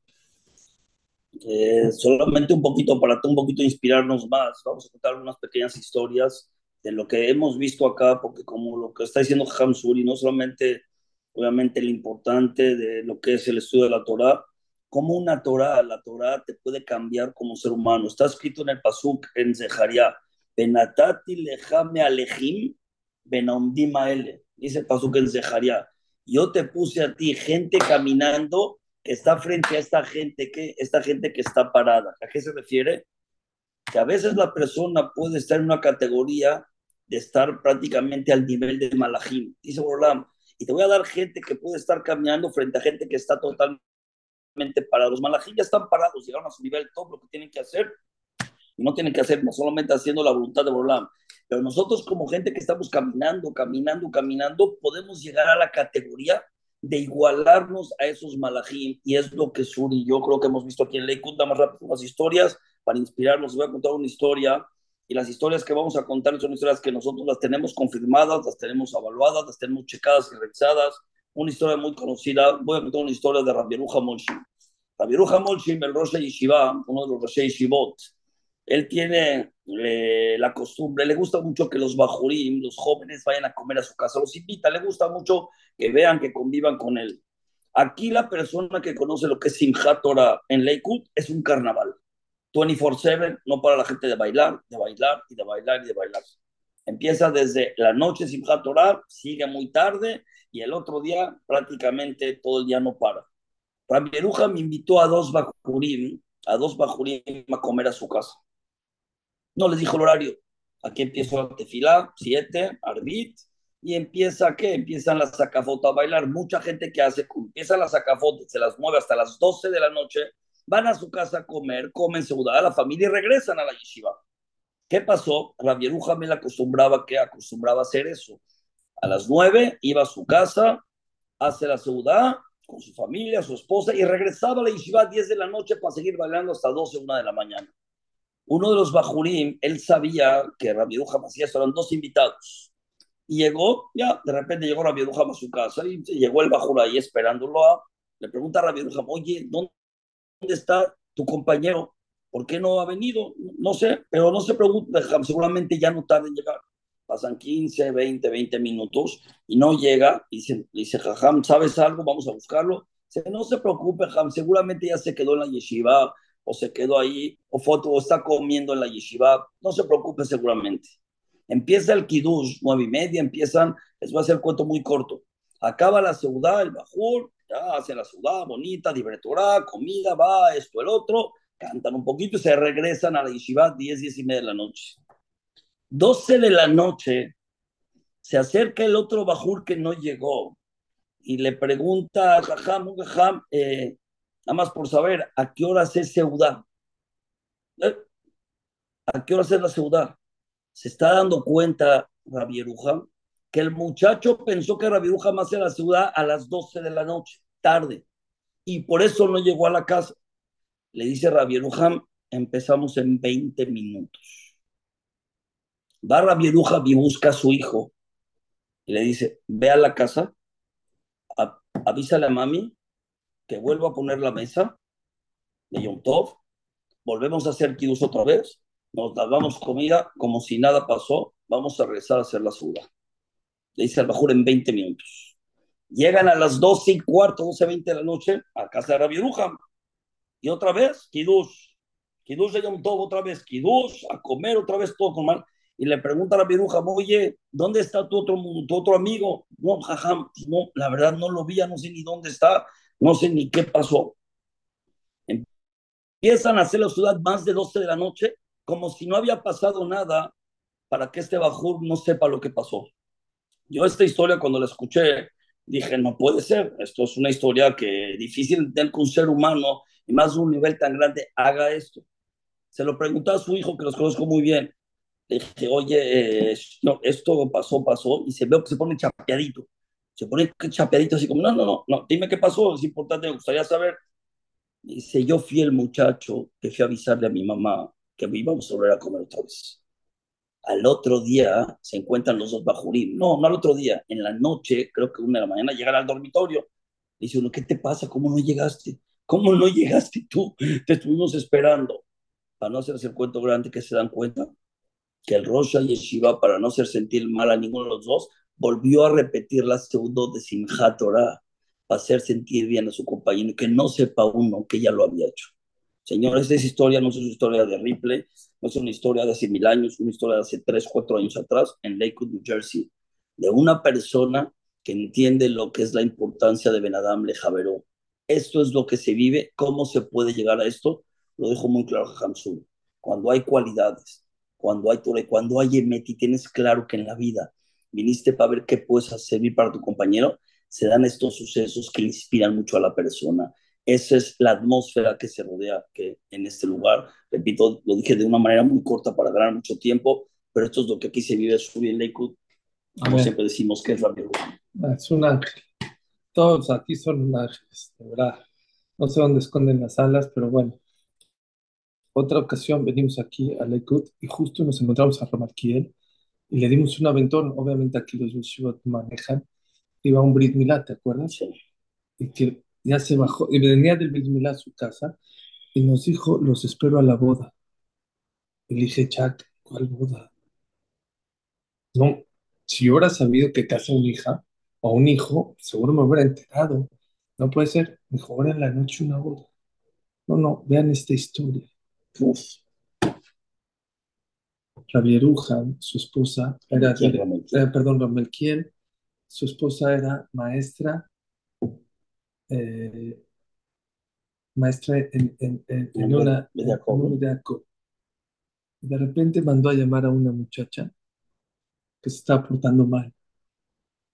eh, solamente un poquito, para un poquito inspirarnos más, vamos a contar unas pequeñas historias de lo que hemos visto acá, porque como lo que está diciendo Hamsuri, no solamente, obviamente, lo importante de lo que es el estudio de la Torah, como una Torah, la Torah te puede cambiar como ser humano. Está escrito en el Pasuk, en Zeharia, Benatati lejame alejim, benamdim Dice el Pasuk en Zeharia, yo te puse a ti gente caminando que está frente a esta gente que, esta gente que está parada. ¿A qué se refiere? Que a veces la persona puede estar en una categoría de estar prácticamente al nivel del malajim. Dice Borlam, y te voy a dar gente que puede estar caminando frente a gente que está totalmente parada. Los malajim ya están parados, llegaron a su nivel, todo lo que tienen que hacer. Y no tienen que hacer no solamente haciendo la voluntad de Borlam. Pero nosotros como gente que estamos caminando, caminando, caminando, podemos llegar a la categoría de igualarnos a esos malajim, y es lo que Suri yo creo que hemos visto aquí en Leikut, más rápido unas historias para inspirarnos. Voy a contar una historia, y las historias que vamos a contar son historias que nosotros las tenemos confirmadas, las tenemos evaluadas, las tenemos checadas y revisadas. Una historia muy conocida, voy a contar una historia de Rabieruja Molshim. Rabieruja Molshim, el Rosh Yeshiva, uno de los Rosh Yeshivot, él tiene eh, la costumbre, le gusta mucho que los bajurim, los jóvenes, vayan a comer a su casa, los invita, le gusta mucho que vean, que convivan con él. Aquí la persona que conoce lo que es Simchat Torah en Lakewood es un carnaval. 24-7, no para la gente de bailar, de bailar y de bailar y de bailar. Empieza desde la noche Simchat Torah, sigue muy tarde y el otro día prácticamente todo el día no para. Rabbi me invitó a dos bajurim, a dos bajurim a comer a su casa. No les dijo el horario. Aquí empieza la tefilá, siete, arbit, y empieza, ¿qué? Empiezan las sacafotas a bailar. Mucha gente que hace, empieza las sacafotas, se las mueve hasta las 12 de la noche, van a su casa a comer, comen segunda a la familia y regresan a la yeshiva. ¿Qué pasó? Rabieruja me acostumbraba, que acostumbraba a hacer eso. A las 9 iba a su casa, hace la ciudad con su familia, su esposa, y regresaba a la yeshiva a 10 de la noche para seguir bailando hasta 12, 1 de la mañana uno de los bajurim, él sabía que Rabbi hacía esto, eran dos invitados. Y llegó, ya, de repente llegó Rabbi a su casa y llegó el bajur ahí esperándolo. A, le pregunta a Rabbi oye, ¿dónde está tu compañero? ¿Por qué no ha venido? No sé, pero no se preocupe, seguramente ya no tarda en llegar. Pasan 15, 20, 20 minutos y no llega. Y dice, dice Jajam, ¿sabes algo? Vamos a buscarlo. Dice, no se preocupe, Jajam, seguramente ya se quedó en la yeshiva o se quedó ahí, o, foto, o está comiendo en la yeshiva, no se preocupe seguramente. Empieza el kiddush, nueve y media, empiezan, les voy a hacer el cuento muy corto. Acaba la ciudad, el bajur, ya la ciudad bonita, divertorá, comida, va, esto, el otro, cantan un poquito y se regresan a la yeshiva 10, 10 y media de la noche. 12 de la noche, se acerca el otro bajur que no llegó y le pregunta a Jajam, Jajam, eh, Nada más por saber a qué hora es ciudad. ¿Eh? ¿A qué hora es la ciudad? Se está dando cuenta Rabieruja que el muchacho pensó que Rabieruja más era ciudad a las 12 de la noche, tarde, y por eso no llegó a la casa. Le dice Rabieruja, empezamos en 20 minutos. Va Rabieruja y busca a su hijo y le dice, ve a la casa, avísale a mami que vuelvo a poner la mesa de Yom Tov, volvemos a hacer Kiddush otra vez, nos damos comida como si nada pasó, vamos a regresar a hacer la suda. Le dice al Bajur en 20 minutos. Llegan a las 12 y cuarto, 12, 20 de la noche a casa de Rabbi Y otra vez, Kiddush. Kiddush de Yom Tov otra vez, Kiddush, a comer otra vez todo con mal. y le pregunta a la viruja, oye, ¿dónde está tu otro, tu otro amigo? No, jajam, no, la verdad no lo vi, no sé ni dónde está, no sé ni qué pasó. Empiezan a hacer la ciudad más de 12 de la noche, como si no había pasado nada, para que este Bajur no sepa lo que pasó. Yo esta historia cuando la escuché, dije, no puede ser, esto es una historia que difícil entender que un ser humano, y más de un nivel tan grande, haga esto. Se lo preguntó a su hijo, que los conozco muy bien, dije, oye, no, esto pasó, pasó, y se veo que se pone chapeadito. Se pone chapeadito así como, no, no, no, no, dime qué pasó, es importante, me gustaría saber. Dice, yo fui el muchacho que fui a avisarle a mi mamá que íbamos a volver a comer otra vez. Al otro día se encuentran los dos bajurín. No, no al otro día, en la noche, creo que una de la mañana, llegan al dormitorio. Dice uno, ¿qué te pasa? ¿Cómo no llegaste? ¿Cómo no llegaste tú? Te estuvimos esperando. Para no hacerse el cuento grande que se dan cuenta que el Rosh Yeshiva, para no hacer sentir mal a ninguno de los dos, volvió a repetir la pseudo de Simchat Torah para hacer sentir bien a su compañero que no sepa uno que ya lo había hecho. Señores, esa historia no es una historia de Ripley, no es una historia de hace mil años, una historia de hace tres, cuatro años atrás en Lakewood, New Jersey, de una persona que entiende lo que es la importancia de Benadam Lejaveró. Esto es lo que se vive, cómo se puede llegar a esto, lo dejo muy claro Hamsun. Cuando hay cualidades, cuando hay Torah, cuando hay Emet y tienes claro que en la vida viniste para ver qué puedes hacer para tu compañero, se dan estos sucesos que inspiran mucho a la persona. Esa es la atmósfera que se rodea que en este lugar. Repito, lo dije de una manera muy corta para ganar mucho tiempo, pero esto es lo que aquí se vive en Lakewood. Como siempre decimos que es la ah, Es un ángel. Todos aquí son ángeles, de verdad. No sé dónde esconden las alas, pero bueno. Otra ocasión venimos aquí a Lakewood y justo nos encontramos a Ramarquiel y le dimos un aventón. Obviamente aquí los yeshivot manejan. Iba un Brit Milá, ¿te acuerdas? Sí. Y que ya se bajó, y venía del Milá a su casa y nos dijo, los espero a la boda. Y le dije, Chuck, ¿cuál boda? No, si yo hubiera sabido que casa una hija o un hijo, seguro me hubiera enterado. No puede ser. Me dijo, ahora en la noche una boda. No, no, vean esta historia. Uf. Rabieruja, su esposa, era, eh, perdón, Ramelquiel, su esposa era maestra, eh, maestra en, en, en, una, de De repente mandó a llamar a una muchacha que se estaba portando mal.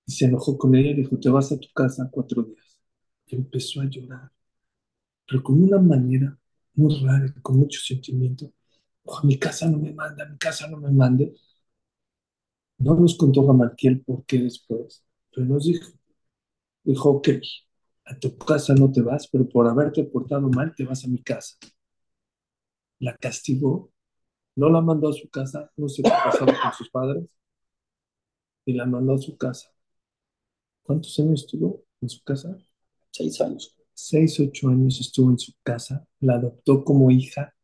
Y se enojó con ella y dijo, te vas a tu casa cuatro días. Y empezó a llorar, pero con una manera muy rara, con mucho sentimiento mi casa no me manda, mi casa no me mande. No nos contó Gamarquiel por qué después, pero nos dijo, dijo, ok, a tu casa no te vas, pero por haberte portado mal te vas a mi casa. La castigó, no la mandó a su casa, no sé qué pasaba con sus padres, y la mandó a su casa. ¿Cuántos años estuvo en su casa? Seis años. Seis, ocho años estuvo en su casa, la adoptó como hija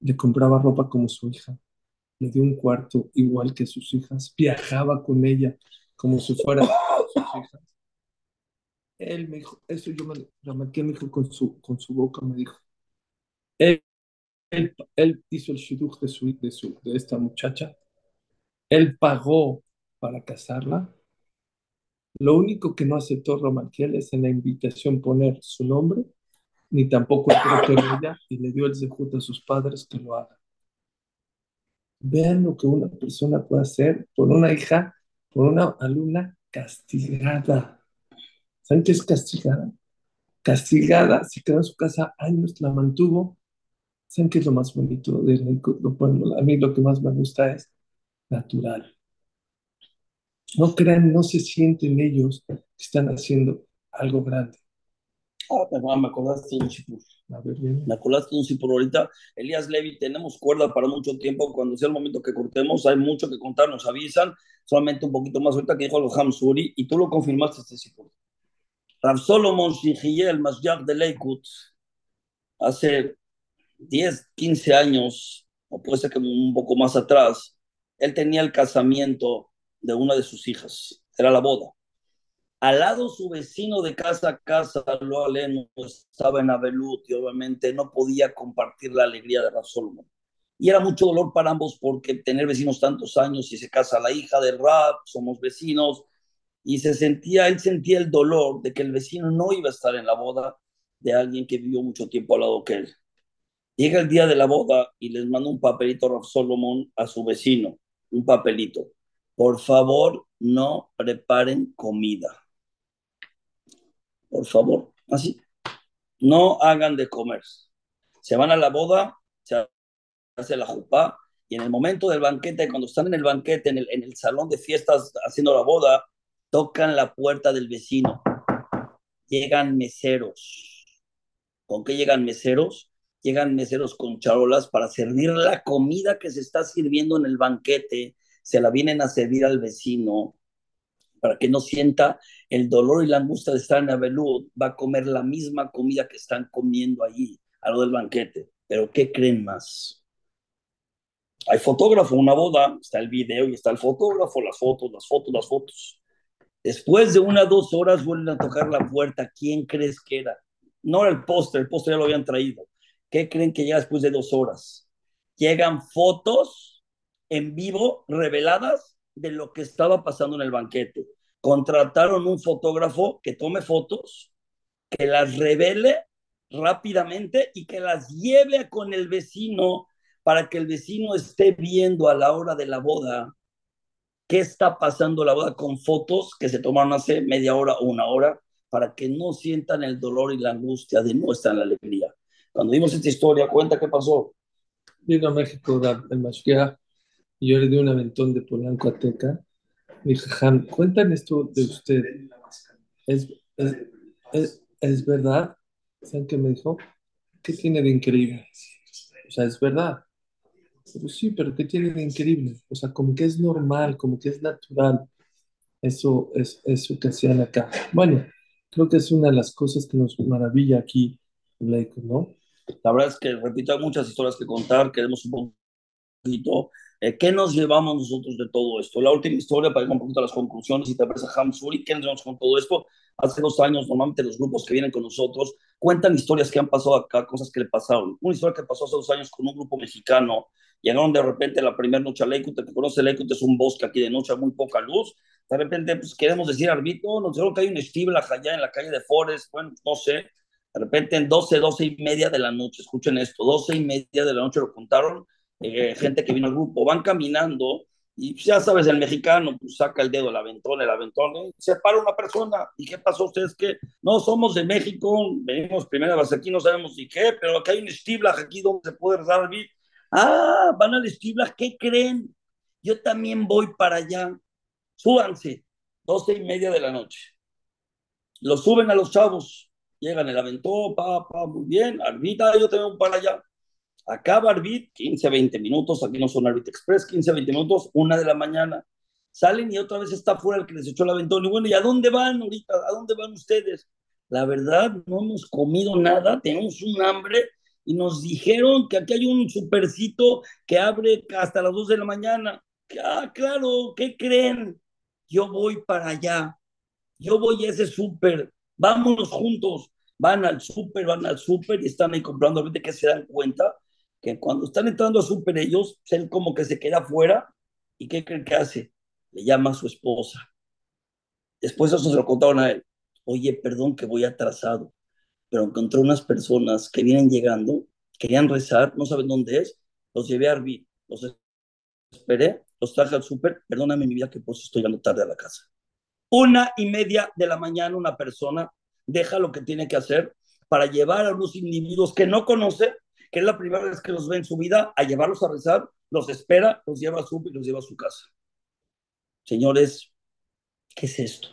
le compraba ropa como su hija, le dio un cuarto igual que sus hijas, viajaba con ella como si fuera sus hijas. Él me dijo, eso yo me marqué, me dijo con su, con su boca, me dijo. Él, él, hizo el shidduch de, su, de, su, de esta muchacha, él pagó para casarla. Lo único que no aceptó Romanquiel es en la invitación poner su nombre ni tampoco el de ella y le dio el zehut a sus padres que lo hagan. Vean lo que una persona puede hacer por una hija, por una alumna castigada. ¿Saben qué es castigada? Castigada, se quedó en su casa años, la mantuvo. ¿Saben qué es lo más bonito de A mí lo que más me gusta es natural. No crean, no se sienten ellos que están haciendo algo grande. Ah, me acordaste un Sipur. Me acordaste un Sipur. Ahorita, Elías Levy, tenemos cuerda para mucho tiempo. Cuando sea el momento que cortemos, hay mucho que contar, nos avisan. Solamente un poquito más ahorita que dijo los Hamsuri, y tú lo confirmaste este Sipur. Rav Solomon Shigiel Masjak de Leikut, hace 10, 15 años, o puede ser que un poco más atrás, él tenía el casamiento de una de sus hijas, era la boda. Al lado su vecino de casa a casa, lo aleno, estaba en Abelut y obviamente no podía compartir la alegría de Solomon. Y era mucho dolor para ambos porque tener vecinos tantos años y se casa la hija del rap, somos vecinos, y se sentía, él sentía el dolor de que el vecino no iba a estar en la boda de alguien que vivió mucho tiempo al lado que él. Llega el día de la boda y les manda un papelito Raf Solomon a su vecino, un papelito. Por favor, no preparen comida. Por favor, así. No hagan de comer. Se van a la boda, se hace la jupá, y en el momento del banquete, cuando están en el banquete, en el, en el salón de fiestas haciendo la boda, tocan la puerta del vecino. Llegan meseros. ¿Con qué llegan meseros? Llegan meseros con charolas para servir la comida que se está sirviendo en el banquete. Se la vienen a servir al vecino para que no sienta el dolor y la angustia de estar en Abelud. Va a comer la misma comida que están comiendo allí, a lo del banquete. Pero ¿qué creen más? Hay fotógrafo, una boda, está el video y está el fotógrafo, las fotos, las fotos, las fotos. Después de una dos horas vuelven a tocar la puerta. ¿Quién crees que era? No el póster, el póster ya lo habían traído. ¿Qué creen que llega después de dos horas? Llegan fotos en vivo reveladas de lo que estaba pasando en el banquete. Contrataron un fotógrafo que tome fotos, que las revele rápidamente y que las lleve con el vecino para que el vecino esté viendo a la hora de la boda qué está pasando la boda con fotos que se tomaron hace media hora o una hora para que no sientan el dolor y la angustia de no estar en la alegría. Cuando vimos esta historia, cuenta qué pasó. Vino a México el Mashiach y yo le di un aventón de Polanco a Teca. dije, esto de usted. ¿Es, es, es, es verdad? ¿Saben qué me dijo? ¿Qué tiene de increíble? O sea, es verdad. Pero sí, pero ¿qué tiene de increíble? O sea, como que es normal, como que es natural. Eso es eso que hacían acá. Bueno, creo que es una de las cosas que nos maravilla aquí, ¿no? La verdad es que, repito, hay muchas historias que contar, queremos un poquito. Eh, ¿Qué nos llevamos nosotros de todo esto? La última historia, para ir un poquito a las conclusiones, y te parece Hamsuri, ¿qué nos llevamos con todo esto? Hace dos años, normalmente los grupos que vienen con nosotros cuentan historias que han pasado acá, cosas que le pasaron. Una historia que pasó hace dos años con un grupo mexicano Llegaron de repente la primera noche a Leikut, que conoce Leikut, es un bosque aquí de noche, muy poca luz. De repente, pues queremos decir, Arbito, nos dijeron que hay un estibla allá en la calle de Forest, bueno, no sé. De repente en 12, 12 y media de la noche, escuchen esto, 12 y media de la noche lo contaron, eh, gente que vino al grupo, van caminando y pues, ya sabes, el mexicano pues, saca el dedo, el aventón, el aventón, ¿eh? se para una persona. ¿Y qué pasó? Ustedes que no somos de México, venimos primera vez aquí, no sabemos ni qué, pero aquí hay un estibla aquí donde se puede rezar el Ah, van al Estiblas, ¿qué creen? Yo también voy para allá. Súbanse, doce y media de la noche. Lo suben a los chavos, llegan el aventó, pa, pa, muy bien, Arbita, yo también voy para allá. Acaba Arbit, 15, 20 minutos, aquí no son Arbit Express, 15, 20 minutos, una de la mañana. Salen y otra vez está fuera el que les echó el aventón. Y bueno, ¿y a dónde van ahorita? ¿A dónde van ustedes? La verdad, no hemos comido nada, tenemos un hambre y nos dijeron que aquí hay un supercito que abre hasta las 2 de la mañana. Ah, claro, ¿qué creen? Yo voy para allá. Yo voy a ese súper. Vámonos juntos. Van al súper, van al súper y están ahí comprando. Ahorita que se dan cuenta que cuando están entrando al súper ellos, él como que se queda afuera. ¿Y qué creen que hace? Le llama a su esposa. Después eso se lo contaron a él. Oye, perdón que voy atrasado pero encontré unas personas que vienen llegando, querían rezar, no saben dónde es, los llevé a Arbi, los esperé, los traje al súper, perdóname mi vida que por eso estoy llegando tarde a la casa. Una y media de la mañana una persona deja lo que tiene que hacer para llevar a unos individuos que no conoce, que es la primera vez que los ve en su vida, a llevarlos a rezar, los espera, los lleva a su y los lleva a su casa. Señores, ¿qué es esto?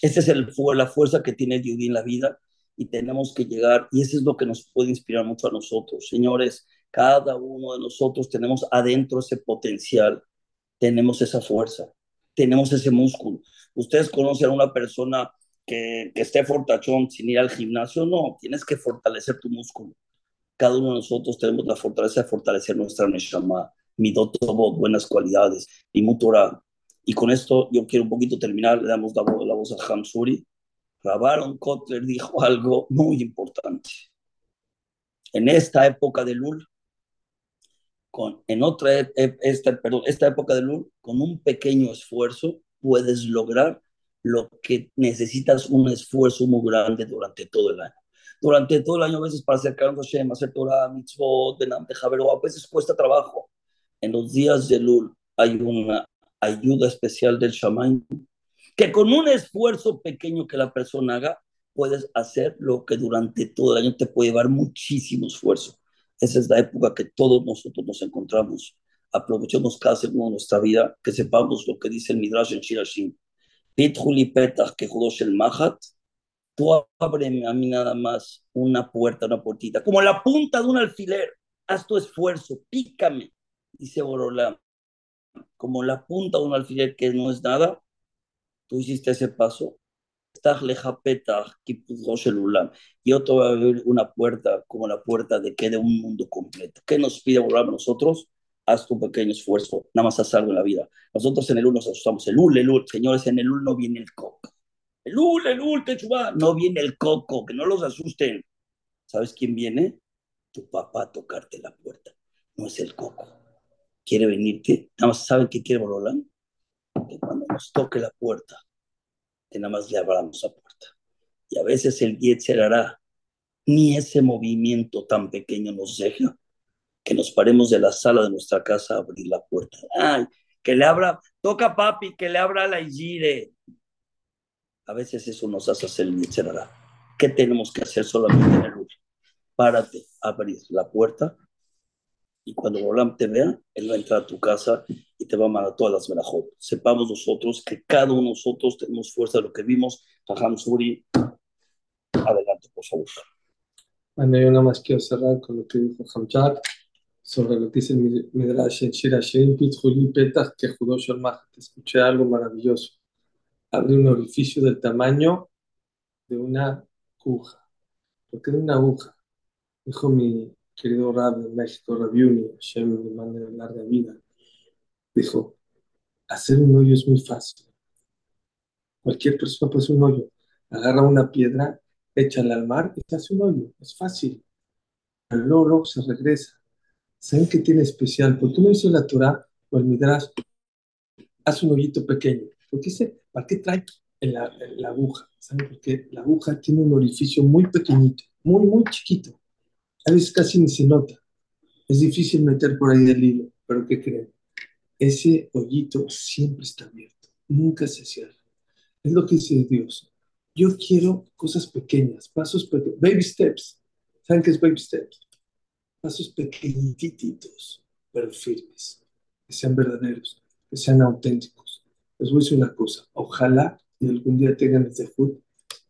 Esta es el, la fuerza que tiene Dios en la vida y tenemos que llegar, y eso es lo que nos puede inspirar mucho a nosotros. Señores, cada uno de nosotros tenemos adentro ese potencial, tenemos esa fuerza, tenemos ese músculo. Ustedes conocen a una persona que, que esté fortachón sin ir al gimnasio, no, tienes que fortalecer tu músculo. Cada uno de nosotros tenemos la fortaleza de fortalecer nuestra Neshama, mi dotobot, buenas cualidades, y mutora. Y con esto yo quiero un poquito terminar, le damos la, la voz a Hamsuri Rabaron Kotler dijo algo muy importante. En esta época de Lul, con, en otra, esta, perdón, esta época de luz, con un pequeño esfuerzo puedes lograr lo que necesitas un esfuerzo muy grande durante todo el año. Durante todo el año, a veces para acercarnos a Shem, hacer Torah, mitzvot, delante a veces cuesta trabajo. En los días de Lul hay una ayuda especial del Shaman, que con un esfuerzo pequeño que la persona haga, puedes hacer lo que durante todo el año te puede llevar muchísimo esfuerzo. Esa es la época que todos nosotros nos encontramos. Aprovechemos cada segundo de nuestra vida, que sepamos lo que dice el Midrash en Shirashim. Que el mahat, tú ábreme a mí nada más una puerta, una puertita, como la punta de un alfiler. Haz tu esfuerzo, pícame, dice Borolam. Como la punta de un alfiler que no es nada, tú hiciste ese paso, y otro va a abrir una puerta como la puerta de que de un mundo completo. ¿Qué nos pide volar a nosotros? Haz tu pequeño esfuerzo, nada más haz algo en la vida. Nosotros en el UL nos asustamos. El UL, el UL, señores, en el UL no viene el coco. El UL, el UL, chuba, no viene el coco, que no los asusten. ¿Sabes quién viene? Tu papá a tocarte la puerta. No es el coco. Quiere venirte, nada más sabe que quiere volar. Toque la puerta, que nada más le abramos la puerta. Y a veces el Yetzer hará ni ese movimiento tan pequeño nos deja que nos paremos de la sala de nuestra casa a abrir la puerta. Ay, que le abra, toca papi, que le abra la Igire. A veces eso nos hace hacer el Yetzer ¿Qué tenemos que hacer solamente en el? Párate, abrir la puerta y cuando Bolam te vea, él va a entrar a tu casa y te va a mandar todas las verajot. Sepamos nosotros que cada uno de nosotros tenemos fuerza de lo que vimos. Raham Suri, adelante, por favor. Bueno, yo nada más quiero cerrar con lo que dijo Hamchak sobre lo que dice el Midrash en Shira Shirin Pitjuli Petach que judó Te escuché algo maravilloso. Abre un orificio del tamaño de una aguja. ¿Por qué de una aguja? Dijo mi, querido Rab de México, Rabiuni, Hashem le mande larga vida, dijo, hacer un hoyo es muy fácil. Cualquier persona puede hacer un hoyo. Agarra una piedra, échala al mar y se hace un hoyo. Es fácil. Al loro se regresa. ¿Saben qué tiene especial? Porque no dice la Torah o el Midrash, hace un hoyito pequeño. Porque dice, ¿para qué trae la, la aguja? ¿Saben por qué? La aguja tiene un orificio muy pequeñito, muy, muy chiquito a veces casi ni se nota. Es difícil meter por ahí el hilo, pero ¿qué creen? Ese hoyito siempre está abierto, nunca se cierra. Es lo que dice Dios. Yo quiero cosas pequeñas, pasos pequeños, baby steps. ¿Saben qué es baby steps? Pasos pequeñititos, pero firmes, que sean verdaderos, que sean auténticos. Les voy a decir una cosa, ojalá y algún día tengan el dejud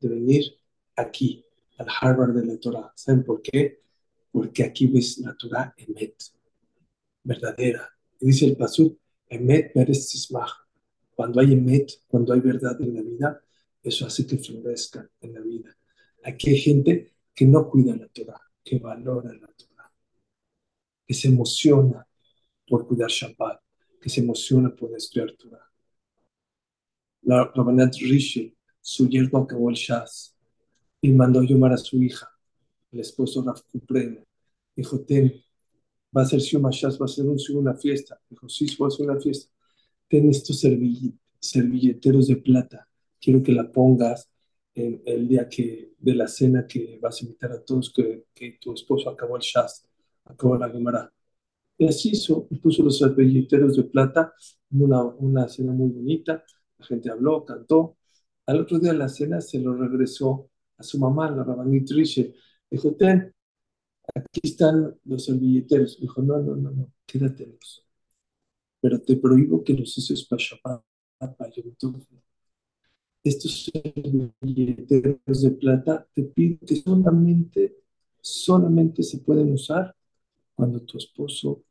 de venir aquí, al Harvard de la Torah. ¿Saben por qué? Porque aquí ves la Torah emet, verdadera. dice el Pasuk, emet. Cuando hay emet, cuando hay verdad en la vida, eso hace que florezca en la vida. Aquí hay gente que no cuida la Torah, que valora la Torah, que se emociona por cuidar Shabbat, que se emociona por estudiar Torah. La Rabanat Rishi, su yerno acabó el Shaz y mandó llamar a su hija, el esposo Raf Kuprena, Dijo, ten, va a ser Shumashas, va a ser una fiesta. Dijo, sí, va a ser una fiesta. Ten estos servilleteros de plata. Quiero que la pongas en el día que, de la cena que vas a invitar a todos, que, tu esposo acabó el Shas, acabó la Gemara. Y así hizo, puso los servilleteros de plata una, una cena muy bonita. La gente habló, cantó. Al otro día de la cena se lo regresó a su mamá, la Rabanit Rishe. Dijo, ten, aquí están los servilleteros. Dijo, no, no, no, no, quédatelos. Pero te prohíbo que los uses para Shabbat. Estos servilleteros de plata te pido que solamente, solamente se pueden usar cuando tu esposo,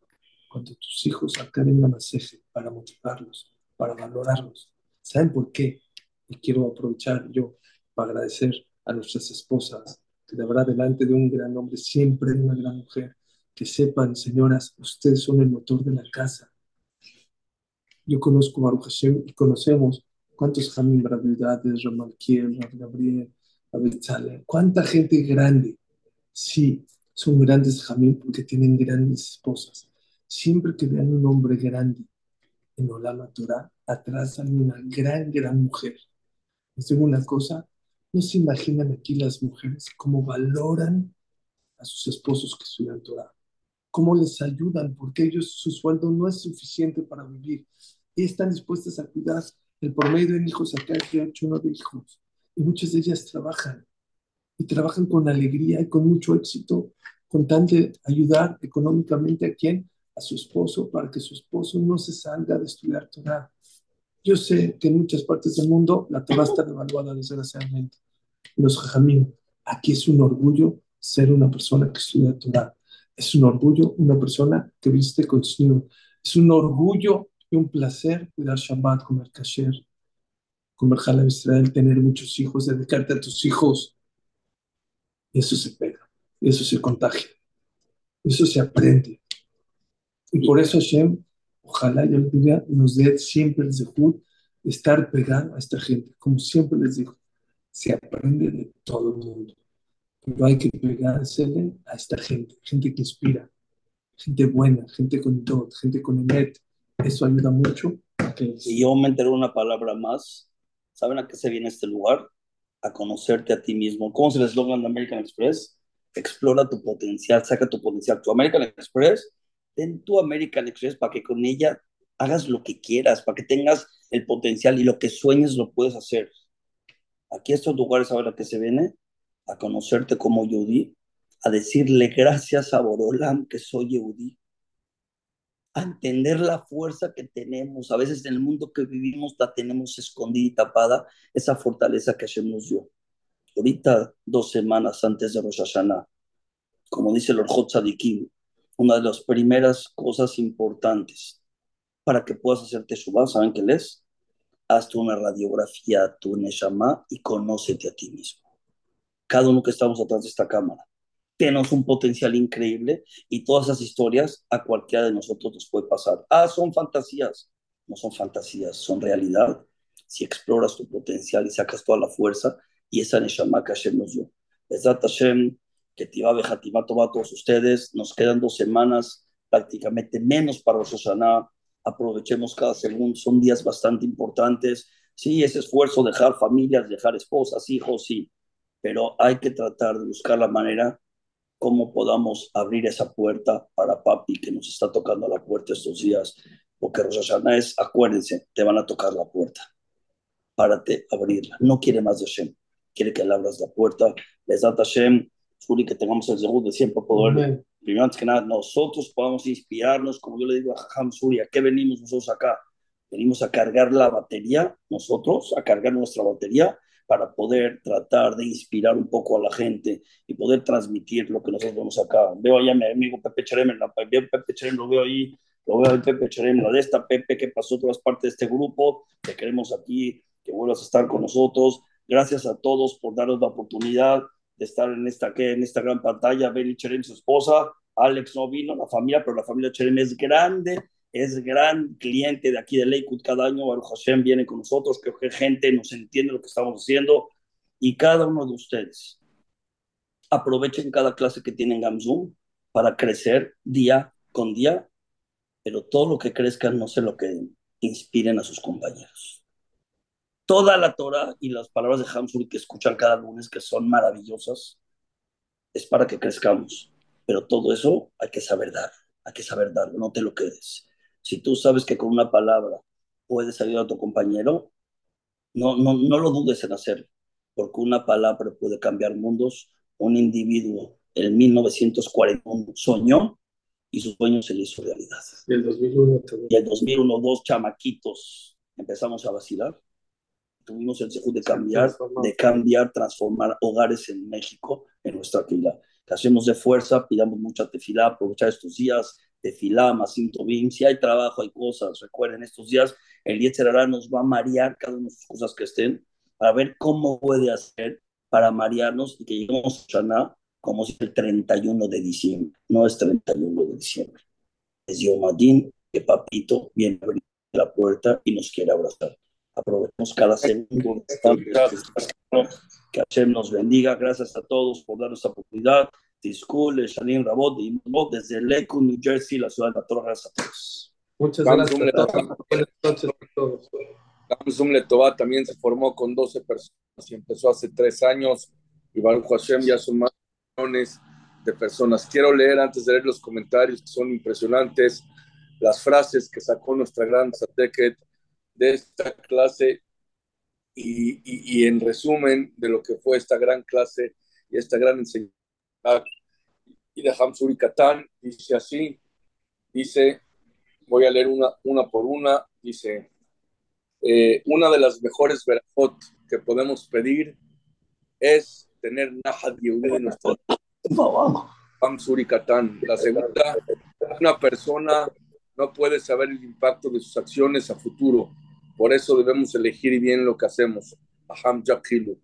cuando tus hijos acaben la masaje para motivarlos, para valorarlos. ¿Saben por qué? Y quiero aprovechar yo para agradecer a nuestras esposas, que habrá delante de un gran hombre, siempre una gran mujer. Que sepan, señoras, ustedes son el motor de la casa. Yo conozco a Baruch Hashem y conocemos cuántos Jamín Bravidades, Ramalquiel, Gabriel, Abel cuánta gente grande. Sí, son grandes Jamín porque tienen grandes esposas. siempre que vean un hombre grande en Olama Torah, atrás una gran, gran mujer. Les digo una cosa, no se imaginan aquí las mujeres cómo valoran a sus esposos que estudian Torah, cómo les ayudan, porque ellos su sueldo no es suficiente para vivir. Y están dispuestas a cuidar el promedio de hijos acá que hecho uno de hijos. Y muchas de ellas trabajan. Y trabajan con alegría y con mucho éxito, con tal de ayudar económicamente a quien, a su esposo, para que su esposo no se salga de estudiar Torah. Yo sé que en muchas partes del mundo la Torah está devaluada, desgraciadamente. Los jajamín, aquí es un orgullo ser una persona que estudia Torah. Es un orgullo una persona que viste con Es un orgullo y un placer cuidar Shabbat, comer kasher, comer halal Israel, tener muchos hijos, dedicarte a tus hijos. Eso se pega, eso se contagia, eso se aprende. Y por eso Hashem, ojalá yo diga, nos dé siempre el zehut de estar pegado a esta gente. Como siempre les digo, se aprende de todo el mundo. Pero hay que pegársele a esta gente, gente que inspira, gente buena, gente con todo, gente con emet. Eso ayuda mucho. Y yo me entero una palabra más. ¿Saben a qué se viene este lugar? A conocerte a ti mismo. ¿Cómo se el eslogan de American Express? Explora tu potencial, saca tu potencial. Tu American Express, ten tu American Express para que con ella hagas lo que quieras, para que tengas el potencial y lo que sueñes lo puedes hacer. Aquí estos lugares ahora que se viene, a conocerte como Yehudi, a decirle gracias a Borolam que soy Yehudi, a entender la fuerza que tenemos. A veces en el mundo que vivimos la tenemos escondida y tapada, esa fortaleza que Hashem nos dio. Ahorita, dos semanas antes de Rosh Hashanah, como dice el Orjot Tzadikim, una de las primeras cosas importantes para que puedas hacerte Teshuvah, ¿saben qué es? Hazte una radiografía a tu Neshama y conócete a ti mismo. Cada uno que estamos atrás de esta cámara tenemos un potencial increíble y todas esas historias a cualquiera de nosotros nos puede pasar. Ah, son fantasías. No son fantasías, son realidad. Si exploras tu potencial y sacas toda la fuerza y esa Neshama que Hashem nos dio. Hashem, que Tiba Bejatima a todos ustedes. Nos quedan dos semanas, prácticamente menos para Rosh Hashanah. Aprovechemos cada segundo, son días bastante importantes. Sí, ese esfuerzo, dejar familias, dejar esposas, hijos, sí, pero hay que tratar de buscar la manera cómo podamos abrir esa puerta para papi que nos está tocando la puerta estos días, porque Rosh es, acuérdense, te van a tocar la puerta. Párate, abrirla. No quiere más de Hashem, quiere que le abras la puerta. Les da Hashem, Suri, que tengamos el segundo de siempre poder. Primero, antes que nada, nosotros podamos inspirarnos, como yo le digo a Jajam Suri, ¿a qué venimos nosotros acá? Venimos a cargar la batería, nosotros, a cargar nuestra batería para poder tratar de inspirar un poco a la gente y poder transmitir lo que nosotros vemos acá. Veo allá a mi amigo Pepe Cherem, la, Pepe Cherem lo veo ahí, lo veo a Pepe Cherem, la de esta Pepe que pasó todas partes de este grupo, te queremos aquí, que vuelvas a estar con nosotros. Gracias a todos por darnos la oportunidad de estar en esta, en esta gran pantalla. Beli Cherem, su esposa, Alex no vino, la familia, pero la familia Cherem es grande es gran cliente de aquí de Lakewood cada año. Baruch Hashem viene con nosotros, que gente nos entiende lo que estamos haciendo. Y cada uno de ustedes, aprovechen cada clase que tienen Gamzoom para crecer día con día, pero todo lo que crezcan no sé lo que inspiren a sus compañeros. Toda la Torah y las palabras de Hamzul que escuchan cada lunes, que son maravillosas, es para que crezcamos. Pero todo eso hay que saber dar, hay que saber dar, no te lo quedes. Si tú sabes que con una palabra puedes ayudar a tu compañero, no, no, no lo dudes en hacerlo, porque una palabra puede cambiar mundos. Un individuo en 1941 soñó y su sueño se le hizo realidad. Y el 2001 Y el 2001, dos chamaquitos empezamos a vacilar. Tuvimos el deseo de cambiar, de cambiar, transformar hogares en México, en nuestra fila. Que hacemos de fuerza, pidamos mucha tefilá, aprovechar estos días, de Filama, Tobim, si hay trabajo, hay cosas, recuerden, estos días el Yetzerará nos va a marear cada una de las cosas que estén, para ver cómo puede hacer para marearnos y que lleguemos a Shana como si el 31 de diciembre, no es 31 de diciembre, es Yomadín, que papito viene a abrir la puerta y nos quiere abrazar. Aprovechemos cada segundo que Hashem nos bendiga. Gracias a todos por darnos la oportunidad. Tiscul, Shalim Rabot, y desde Lakewood, New Jersey, la ciudad de la Torre. Gracias a todos. Muchas gracias. Buenas noches a todos. Gamsum Letová también se formó con 12 personas y empezó hace tres años. Y Baruch Hashem ya son más millones de personas. Quiero leer antes de leer los comentarios que son impresionantes, las frases que sacó nuestra gran Sateket de esta clase y, y, en resumen de lo que fue esta gran clase y esta gran enseñanza. Y de Hamsuri Katán dice así, dice, voy a leer una, una por una, dice, eh, una de las mejores verajot que podemos pedir es tener Nahad Yehudi de nuestro Hamsuri Katán. La segunda, una persona no puede saber el impacto de sus acciones a futuro por eso debemos elegir bien lo que hacemos. Aham Jakilu.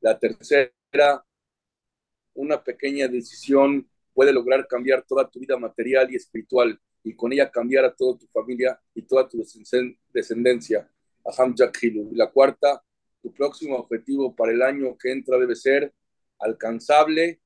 La tercera, una pequeña decisión puede lograr cambiar toda tu vida material y espiritual y con ella cambiar a toda tu familia y toda tu descendencia. Aham Jakilu. Y la cuarta, tu próximo objetivo para el año que entra debe ser alcanzable.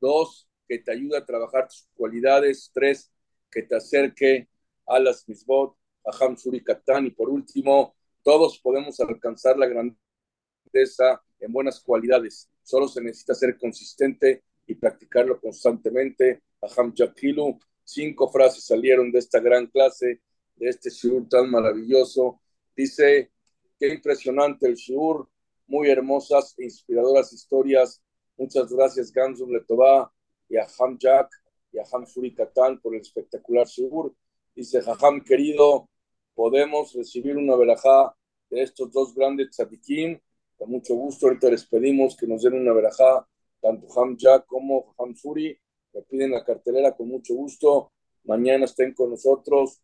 Dos, que te ayude a trabajar tus cualidades. Tres, que te acerque a las misbot. Aham Suri Y por último, todos podemos alcanzar la grandeza en buenas cualidades. Solo se necesita ser consistente y practicarlo constantemente. Aham Jakilu, cinco frases salieron de esta gran clase, de este shiur tan maravilloso. Dice, qué impresionante el shiur, muy hermosas e inspiradoras historias. Muchas gracias Gamsum Letová y a Ham Jack y a Ham Suri por el espectacular shiur. Dice, Jajam querido, podemos recibir una verajá de estos dos grandes tzadikim. Con mucho gusto, ahorita les pedimos que nos den una verajá, tanto Hamja como Hamsuri. Me piden la cartelera con mucho gusto. Mañana estén con nosotros.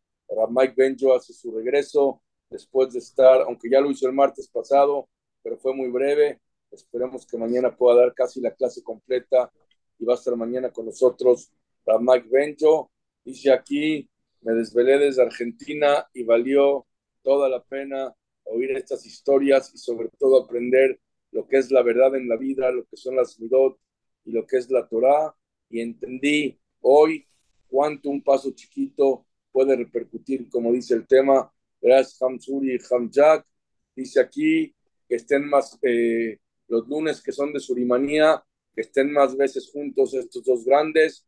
Mike Benjo hace su regreso después de estar, aunque ya lo hizo el martes pasado, pero fue muy breve. Esperemos que mañana pueda dar casi la clase completa y va a estar mañana con nosotros Mike Benjo. Dice aquí, me desvelé desde Argentina y valió toda la pena oír estas historias y sobre todo aprender lo que es la verdad en la vida, lo que son las midot y lo que es la Torah. Y entendí hoy cuánto un paso chiquito puede repercutir, como dice el tema. Gracias, Hamsuri y Hamjak. Dice aquí que estén más eh, los lunes que son de Surimanía, que estén más veces juntos estos dos grandes.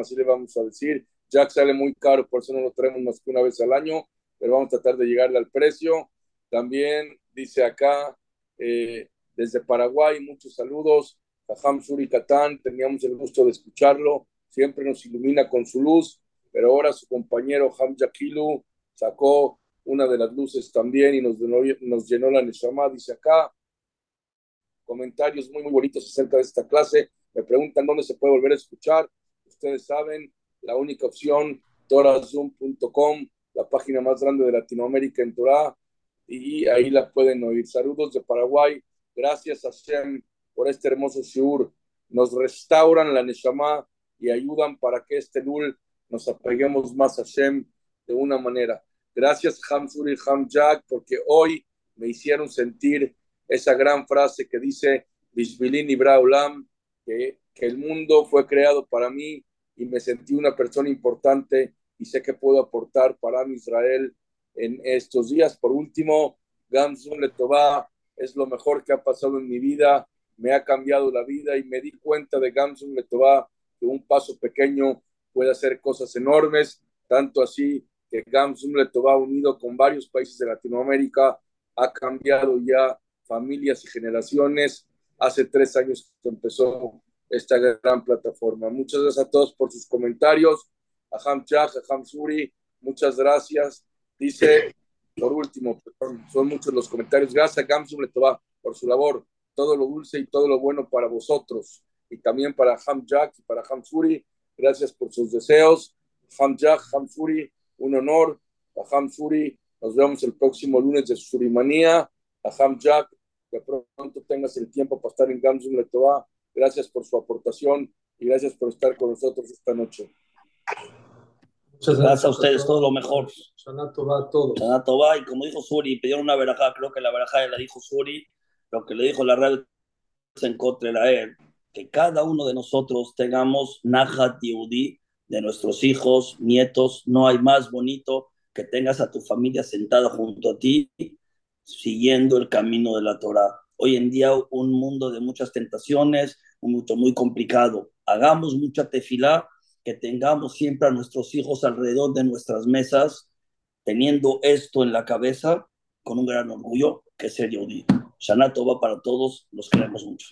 así le vamos a decir. Jack sale muy caro, por eso no lo traemos más que una vez al año, pero vamos a tratar de llegarle al precio. También dice acá, eh, desde Paraguay, muchos saludos. Jajam Suri Katán, teníamos el gusto de escucharlo, siempre nos ilumina con su luz, pero ahora su compañero Hamja Kilu sacó una de las luces también y nos, nos llenó la Neshama, dice acá. Comentarios muy, muy bonitos acerca de esta clase. Me preguntan dónde se puede volver a escuchar. Ustedes saben, la única opción, torazoom.com, la página más grande de Latinoamérica en Torah, y ahí la pueden oír. Saludos de Paraguay. Gracias a Shem por este hermoso shiur. Nos restauran la Neshama y ayudan para que este Lul nos apeguemos más a Shem de una manera. Gracias Hamsur y Hamjak porque hoy me hicieron sentir esa gran frase que dice Bishbilin y que, que el mundo fue creado para mí y me sentí una persona importante y sé que puedo aportar para mi Israel en estos días. Por último, Gamsun Letová es lo mejor que ha pasado en mi vida, me ha cambiado la vida y me di cuenta de Gamsun Letová que un paso pequeño puede hacer cosas enormes, tanto así que Gamsun Letová unido con varios países de Latinoamérica ha cambiado ya familias y generaciones. Hace tres años que empezó esta gran plataforma. Muchas gracias a todos por sus comentarios. A Ham Chach, a Ham Suri, muchas gracias. Dice, por último, son muchos los comentarios. Gracias a Gamsum Letová por su labor, todo lo dulce y todo lo bueno para vosotros y también para Ham Jack y para Ham Suri. Gracias por sus deseos. Ham Jack, Ham Suri, un honor. A Ham Suri, nos vemos el próximo lunes de Surimanía. A Ham Jack, que pronto tengas el tiempo para estar en Gamsum Letová. Gracias por su aportación y gracias por estar con nosotros esta noche. Muchas gracias, a ustedes, todo lo mejor. Sanato va a todos. Sanato va, y como dijo Suri, pidieron una verajá, creo que la verajá la dijo Suri, lo que le dijo la radio se encontrará él. que cada uno de nosotros tengamos Nahat Yehudi de nuestros hijos, nietos. No hay más bonito que tengas a tu familia sentada junto a ti, siguiendo el camino de la Torah. Hoy en día un mundo de muchas tentaciones, un mundo muy complicado. Hagamos mucha tefilá, que tengamos siempre a nuestros hijos alrededor de nuestras mesas, teniendo esto en la cabeza, con un gran orgullo, que es ser Yehudi. Shana va para todos, los queremos mucho.